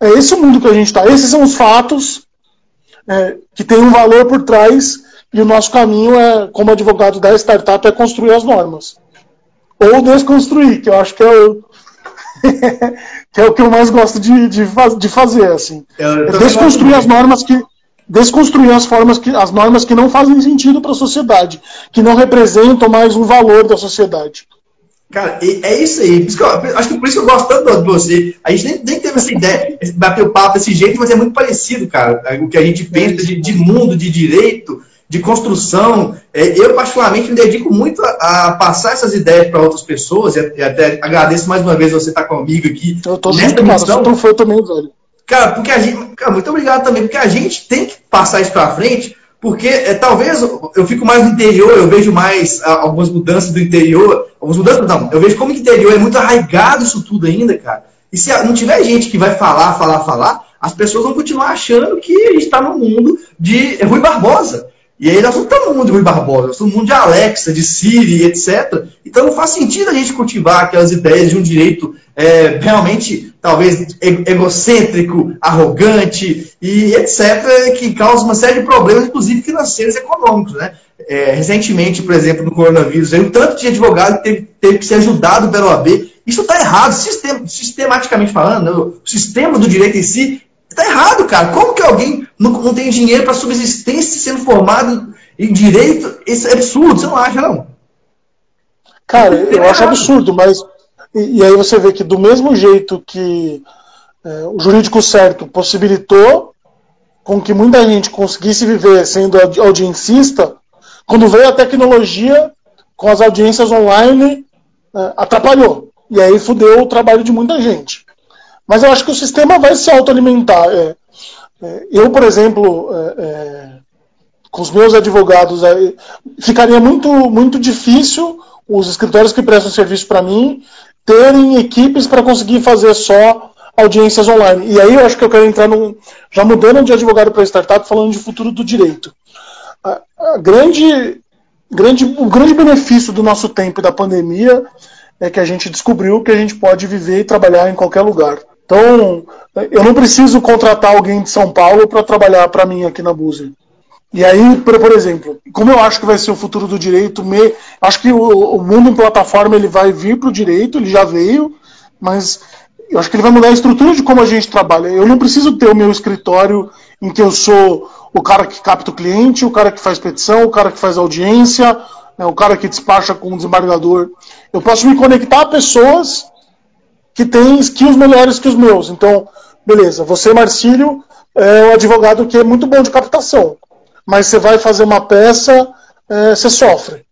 É esse o mundo que a gente está. Esses são os fatos é, que tem um valor por trás e o nosso caminho é, como advogado da startup, é construir as normas. Ou desconstruir, que eu acho que é o, [LAUGHS] que é o que eu mais gosto de, de, de fazer, assim. É desconstruir as normas que desconstruir as formas que as normas que não fazem sentido para a sociedade, que não representam mais um valor da sociedade. Cara, é isso aí. acho que por isso que eu gosto tanto de você. A gente nem, nem teve essa ideia, bater o papo desse jeito, mas é muito parecido, cara. O que a gente pensa de, de mundo, de direito, de construção. É, eu, particularmente, me dedico muito a, a passar essas ideias para outras pessoas. E, até agradeço mais uma vez você estar comigo aqui. Eu tô nessa missão. Eu tô também, velho. Cara, porque a gente. Cara, muito obrigado também, porque a gente tem que passar isso para frente, porque é, talvez eu fico mais no interior, eu vejo mais ah, algumas mudanças do interior. Algumas mudanças, não, eu vejo como o interior é muito arraigado isso tudo ainda, cara. E se não tiver gente que vai falar, falar, falar, as pessoas vão continuar achando que a gente está no mundo de Rui Barbosa. E aí nós não estamos no mundo de Rui Barbosa, nós estamos no mundo de Alexa, de Siri, etc. Então não faz sentido a gente cultivar aquelas ideias de um direito é, realmente, talvez, egocêntrico, arrogante e etc., que causa uma série de problemas, inclusive financeiros e econômicos. Né? É, recentemente, por exemplo, no coronavírus, um tanto de advogado teve, teve que ser ajudado pela OAB. Isso está errado, sistem, sistematicamente falando, né? o sistema do direito em si Está errado, cara. Como que alguém não, não tem dinheiro para subsistência sendo formado em direito? Isso é absurdo, você não acha, não? Cara, eu é acho absurdo, mas. E, e, aí você vê que do mesmo jeito que é, o jurídico certo possibilitou com que muita gente conseguisse viver sendo audiencista, quando veio a tecnologia com as audiências online, é, atrapalhou. E aí fudeu o trabalho de muita gente. Mas eu acho que o sistema vai se autoalimentar. É, é, eu, por exemplo, é, é com os meus advogados, ficaria muito, muito difícil os escritórios que prestam serviço para mim terem equipes para conseguir fazer só audiências online. E aí eu acho que eu quero entrar no. Já mudando de advogado para startup, falando de futuro do direito. A, a grande, grande, o grande benefício do nosso tempo e da pandemia é que a gente descobriu que a gente pode viver e trabalhar em qualquer lugar. Então, eu não preciso contratar alguém de São Paulo para trabalhar para mim aqui na Buzi. E aí, por, por, exemplo, como eu acho que vai ser o futuro do direito, me, acho que o, o, mundo em plataforma ele vai vir para o direito, ele já veio, mas eu acho que ele vai mudar a estrutura de como a gente trabalha. Eu não preciso ter o meu escritório em que eu sou o cara que capta o cliente, o cara que faz petição, o cara que faz audiência, né, o cara que despacha com o desembargador. Eu posso me conectar a pessoas que têm skills melhores que os meus. Então, beleza, você, Marcílio, é um advogado que é muito bom de captação mas você vai fazer uma peça, é, você sofre.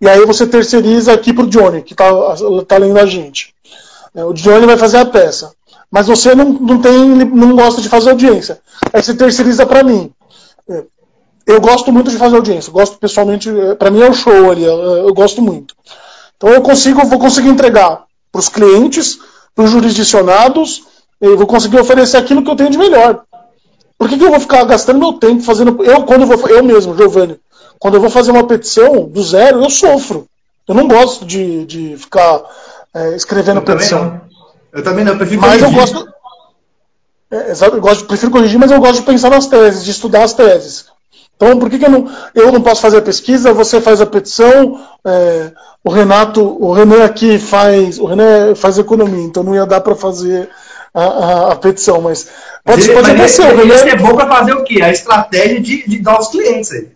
E aí você terceiriza aqui para o Johnny, que está tá lendo a gente. É, o Johnny vai fazer a peça. Mas você não, não, tem, não gosta de fazer audiência. Aí você terceiriza para mim. É, eu gosto muito de fazer audiência. Gosto pessoalmente, é, para mim é um show ali, eu, eu gosto muito. Então eu consigo, vou conseguir entregar para os clientes, para os jurisdicionados, eu vou conseguir oferecer aquilo que eu tenho de melhor. Por que, que eu vou ficar gastando meu tempo fazendo. Eu, quando eu vou. Eu mesmo, Giovanni, quando eu vou fazer uma petição do zero, eu sofro. Eu não gosto de, de ficar é, escrevendo eu petição. Eu também não, eu prefiro Mas corrigir. eu gosto. É, eu gosto, prefiro corrigir, mas eu gosto de pensar nas teses, de estudar as teses. Então, por que, que eu, não, eu não posso fazer a pesquisa, você faz a petição, é, o Renato, o Renan aqui faz, o Renan faz economia, então não ia dar para fazer a, a, a, petição, mas pode, pode acontecer. Ele, ele é bom para fazer o quê? A estratégia de, de dar aos clientes aí.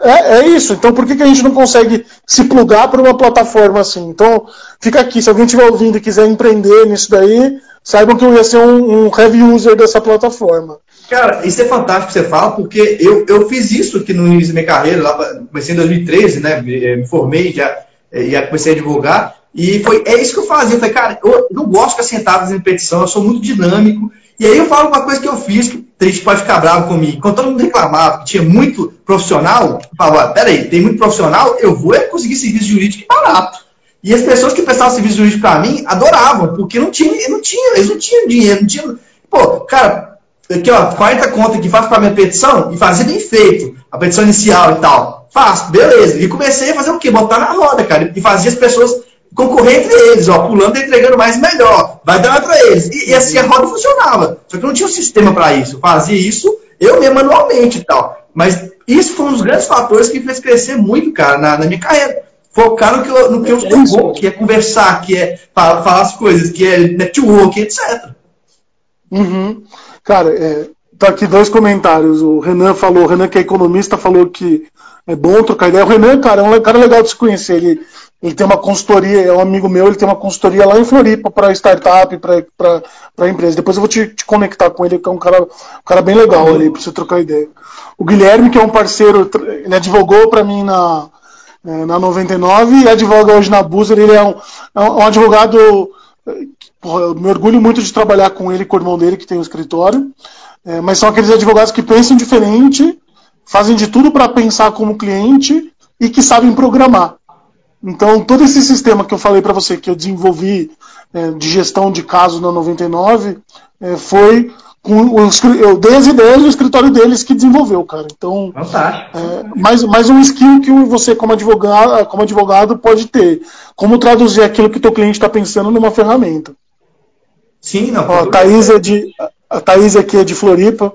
É, é isso. Então por que, que a gente não consegue se plugar para uma plataforma assim? Então fica aqui. Se alguém estiver ouvindo e quiser empreender nisso daí, saibam que eu ia ser um, um heavy user dessa plataforma. Cara, isso é fantástico que você fala, porque eu, eu fiz isso aqui no início da minha carreira, lá, comecei em 2013, né? Me, me formei, já, já comecei a divulgar. E foi, é isso que eu fazia. Eu falei, cara, eu não gosto de ficar sentado fazendo petição, eu sou muito dinâmico. E aí eu falo uma coisa que eu fiz, que gente pode ficar bravo comigo. Quando todo mundo reclamava que tinha muito profissional, eu falava, peraí, tem muito profissional, eu vou é conseguir serviço jurídico barato. E as pessoas que prestavam serviço jurídico para mim adoravam, porque não tinha, não tinha, eles não tinham dinheiro, não tinham. Pô, cara, aqui ó, 40 contas que faz para minha petição e fazia bem feito, a petição inicial e tal. Faço, beleza. E comecei a fazer o quê? Botar na roda, cara. E fazia as pessoas concorrer entre eles, ó, pulando e entregando mais e melhor, vai dar para eles. E, e, assim a roda funcionava. Só que não tinha um sistema para isso. Eu fazia isso eu mesmo manualmente e tal. Mas isso foi um dos grandes fatores que me fez crescer muito, cara, na, na minha carreira. Focar no que eu, no que eu estou bom, que é conversar, que é falar, falar, as coisas, que é network, etc. Uhum. Cara, é, tá aqui dois comentários. O Renan falou, o Renan que é economista, falou que é bom trocar ideia. O Renan, cara, é um cara legal de se conhecer. Ele ele tem uma consultoria, é um amigo meu, ele tem uma consultoria lá em Floripa para startup, para empresa. Depois eu vou te, te, conectar com ele, que é um cara, um cara bem legal ali, para você trocar ideia. O Guilherme, que é um parceiro, ele advogou para mim na, é, na 99 e advoga hoje na Buzer. Ele é um, é um advogado. Porra, eu me orgulho muito de trabalhar com ele, com o irmão dele, que tem um escritório. É, mas são aqueles advogados que pensam diferente, fazem de tudo para pensar como cliente e que sabem programar. Então, todo esse sistema que eu falei para você, que eu desenvolvi é, de gestão de casos na 99, é, foi com o, eu dei as ideias do escritório deles que desenvolveu, cara. Então, é, mais, mais um skill que você, como advogado, como advogado, pode ter. Como traduzir aquilo que o teu cliente está pensando numa ferramenta. Sim, não. Ó, a, Thaís é de, a Thaís aqui é de Floripa.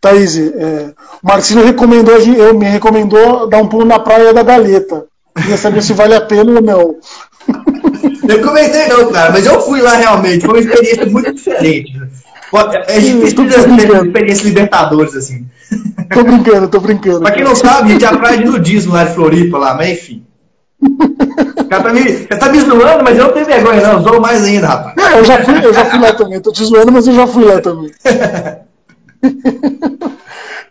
Thaís, é, o Marcelo recomendou, eu me recomendou dar um pulo na praia da Galeta. Queria saber se vale a pena ou não. [LAUGHS] Eu comentei não, cara, mas eu fui lá realmente. Foi uma experiência muito diferente. É difícil ter experiência Libertadores, assim. Tô brincando, tô brincando. pra quem não sabe, a gente é a praia de nudismo lá de Floripa, lá, mas enfim. O cara tá me, tá me zoando, mas eu não tenho vergonha, não. Eu zoo mais ainda, rapaz. É, eu já fui, eu já fui lá também. Tô te zoando, mas eu já fui lá também. [LAUGHS]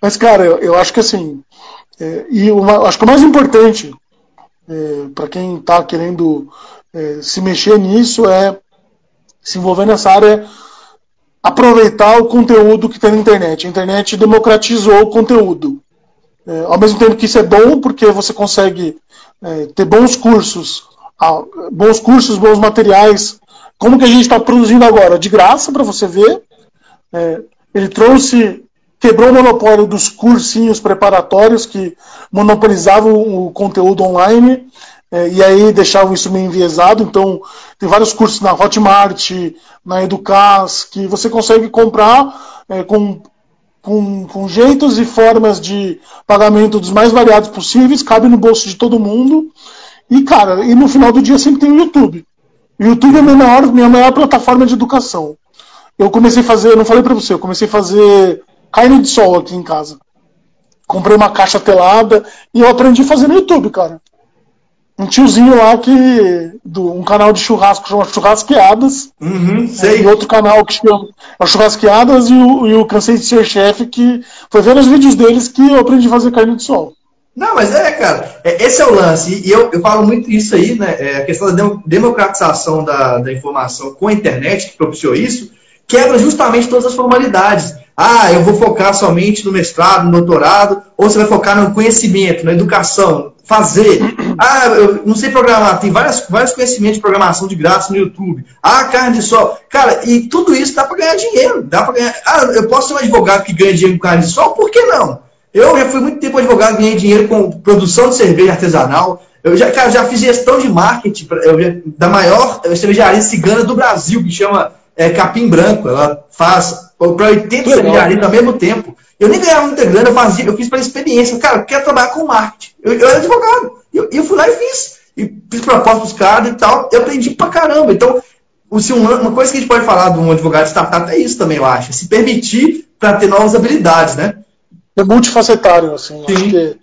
mas, cara, eu, eu acho que assim. É, e uma, acho que o mais importante é, para quem está querendo é, se mexer nisso, é se envolver nessa área, aproveitar o conteúdo que tem na internet. A internet democratizou o conteúdo. É, ao mesmo tempo que isso é bom, porque você consegue é, ter bons cursos, bons cursos, bons materiais, como que a gente está produzindo agora? De graça para você ver. É, ele trouxe, quebrou o monopólio dos cursinhos preparatórios que monopolizavam o conteúdo online é, e aí deixavam isso meio enviesado. Então, tem vários cursos na Hotmart, na Educas, que você consegue comprar é, com com, com jeitos e formas de pagamento dos mais variados possíveis, cabe no bolso de todo mundo. E, cara, e no final do dia sempre tem o YouTube. O YouTube é a minha maior, minha maior plataforma de educação. Eu comecei a fazer, não falei para você, eu comecei a fazer carne de sol aqui em casa. Comprei uma caixa telada e eu aprendi a fazer no YouTube, cara um tiozinho lá que. Do, um canal de churrasco chama Churrasqueadas. Uhum, sei. E outro canal que chama Churrasqueadas e o, e o Cansei de Ser Chefe, que foi vendo os vídeos deles que eu aprendi a fazer carne de sol. Não, mas é, cara, é, esse é o lance. E eu, eu falo muito isso aí, né? É a questão da democratização da, da informação com a internet que propiciou isso, quebra justamente todas as formalidades. Ah, eu vou focar somente no mestrado, no doutorado, ou você vai focar no conhecimento, na educação, fazer. Ah, eu não sei programar. Tem várias, vários conhecimentos de programação de graça no YouTube. Ah, carne de sol. Cara, e tudo isso dá para ganhar dinheiro. Dá para ganhar. Ah, eu posso ser um advogado que ganha dinheiro com carne de sol? Por que não? Eu já fui muito tempo advogado, ganhei dinheiro com produção de cerveja artesanal. Eu já, cara, já fiz gestão de marketing já, da maior cervejaria cigana do Brasil, que chama é, Capim Branco. Ela faz para 80 cervejarias ao mesmo tempo. Eu nem ganhava muita grana, eu fazia, eu fiz pela experiência. Cara, eu quero trabalhar com marketing. Eu, eu era advogado. E eu, eu, fui lá e fiz. E fiz proposta pros caras e tal. Eu aprendi pra caramba. Então, se uma, uma coisa que a gente pode falar de um advogado de startup é isso também, eu acho. Se permitir para ter novas habilidades, né? É multifacetário, assim. Sim. Que,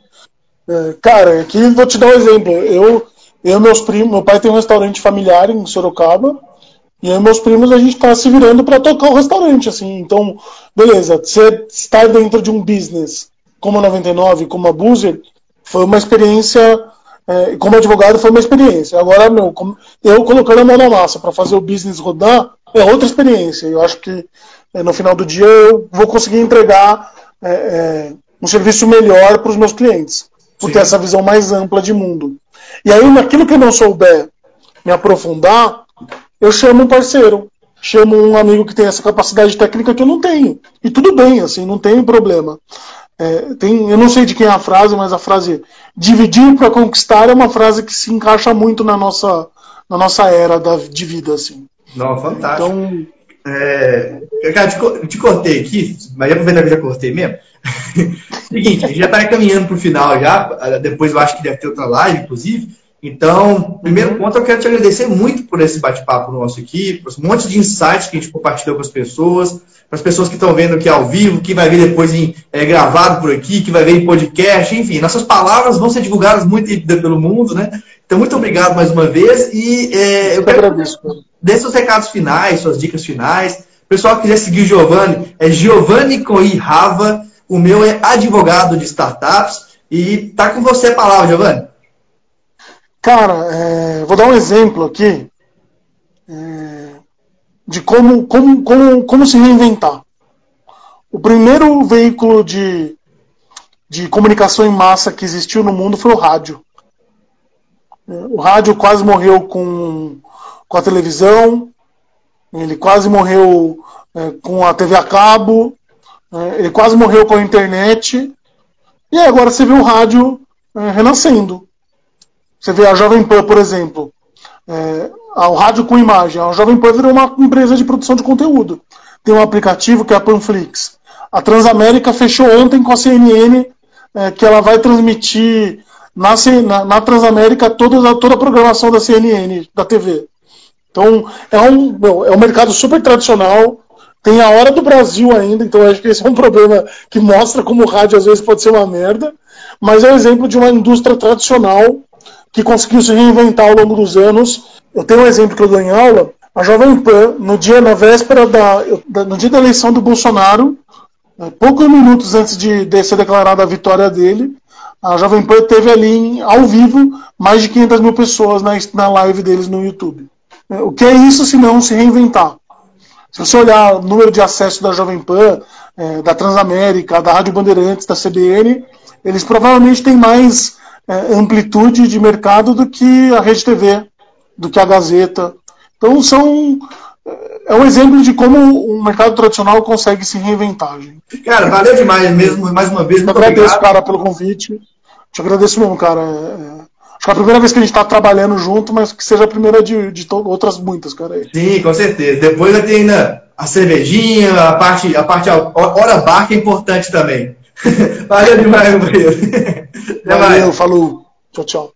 é, cara, aqui vou te dar um exemplo. Eu, eu meus primos, meu pai tem um restaurante familiar em Sorocaba. E aí meus primos a gente está se virando para tocar o restaurante, assim. Então, beleza, você estar dentro de um business como a 99, como a Boozer, foi uma experiência, é, como advogado foi uma experiência. Agora, meu, eu colocando a mão na massa para fazer o business rodar, é outra experiência. Eu acho que é, no final do dia eu vou conseguir entregar é, é um serviço melhor para os meus clientes, por Sim. ter essa visão mais ampla de mundo. E aí, naquilo que eu não souber me aprofundar, eu chamo um parceiro, chamo um amigo que tem essa capacidade técnica que eu não tenho. E tudo bem, assim, não tem problema. É, tem, eu não sei de quem é a frase, mas a frase dividir para conquistar é uma frase que se encaixa muito na nossa, na nossa era da, de vida, assim. Não, fantástico. Então, é, cara, te, te, cortei aqui, mas aproveitar que eu já cortei mesmo. [LAUGHS] Seguinte, a gente já está caminhando para o final já, depois eu acho que deve ter outra live, inclusive. Então, primeiro uhum. ponto, eu quero te agradecer muito por esse bate-papo nosso aqui, por um monte de insights que a gente compartilhou com as pessoas, para as pessoas que estão vendo aqui ao vivo, que vai ver depois em, é, gravado por aqui, que vai ver em podcast, enfim, nossas palavras vão ser divulgadas muito pelo mundo, né? Então, muito obrigado mais uma vez e é, eu quero agradeço. dê seus recados finais, suas dicas finais. O pessoal que quiser seguir o Giovanni, é Giovanni Coi Rava, o meu é advogado de startups e tá com você a palavra, Giovanni. Cara, é, vou dar um exemplo aqui é, de como, como, como, como se reinventar. O primeiro veículo de, de comunicação em massa que existiu no mundo foi o rádio. É, o rádio quase morreu com, com a televisão, ele quase morreu é, com a TV a cabo, é, ele quase morreu com a internet, e agora você vê o rádio é, renascendo. Você vê a Jovem Pan, por exemplo, é, o rádio com imagem. A Jovem Pan virou uma empresa de produção de conteúdo. Tem um aplicativo que é a Panflix. A Transamérica fechou ontem com a CNN é, que ela vai transmitir na, na, na Transamérica toda, toda a programação da CNN, da TV. Então, é um, é um mercado super tradicional. Tem a hora do Brasil ainda, então acho que esse é um problema que mostra como o rádio às vezes pode ser uma merda. Mas é um exemplo de uma indústria tradicional que conseguiu se reinventar ao longo dos anos. Eu tenho um exemplo que eu dou em aula. A Jovem Pan, no dia, na véspera da, no dia da eleição do Bolsonaro, é, poucos minutos antes de, de ser declarada a vitória dele, a Jovem Pan teve ali ao vivo mais de 500 mil pessoas na, na live deles no YouTube. É, o que é isso se não se reinventar? Se você olhar o número de acesso da Jovem Pan, é, da Transamérica, da Rádio Bandeirantes, da CBN, eles provavelmente têm mais é, amplitude de mercado do que a Rede TV, do que a Gazeta. Então são é um exemplo de como o mercado tradicional consegue se reinventar. Gente. Cara, valeu demais mesmo, mais uma vez. Eu agradeço, obrigado. cara, pelo convite. Te agradeço mesmo, cara. É, acho que é a primeira vez que a gente está trabalhando junto, mas que seja a primeira de, de outras muitas, cara. Sim, com certeza. Depois vai ter ainda a cervejinha, a parte, a parte a hora bar que é importante também. Valeu demais, meu Valeu, falou. Tchau, tchau.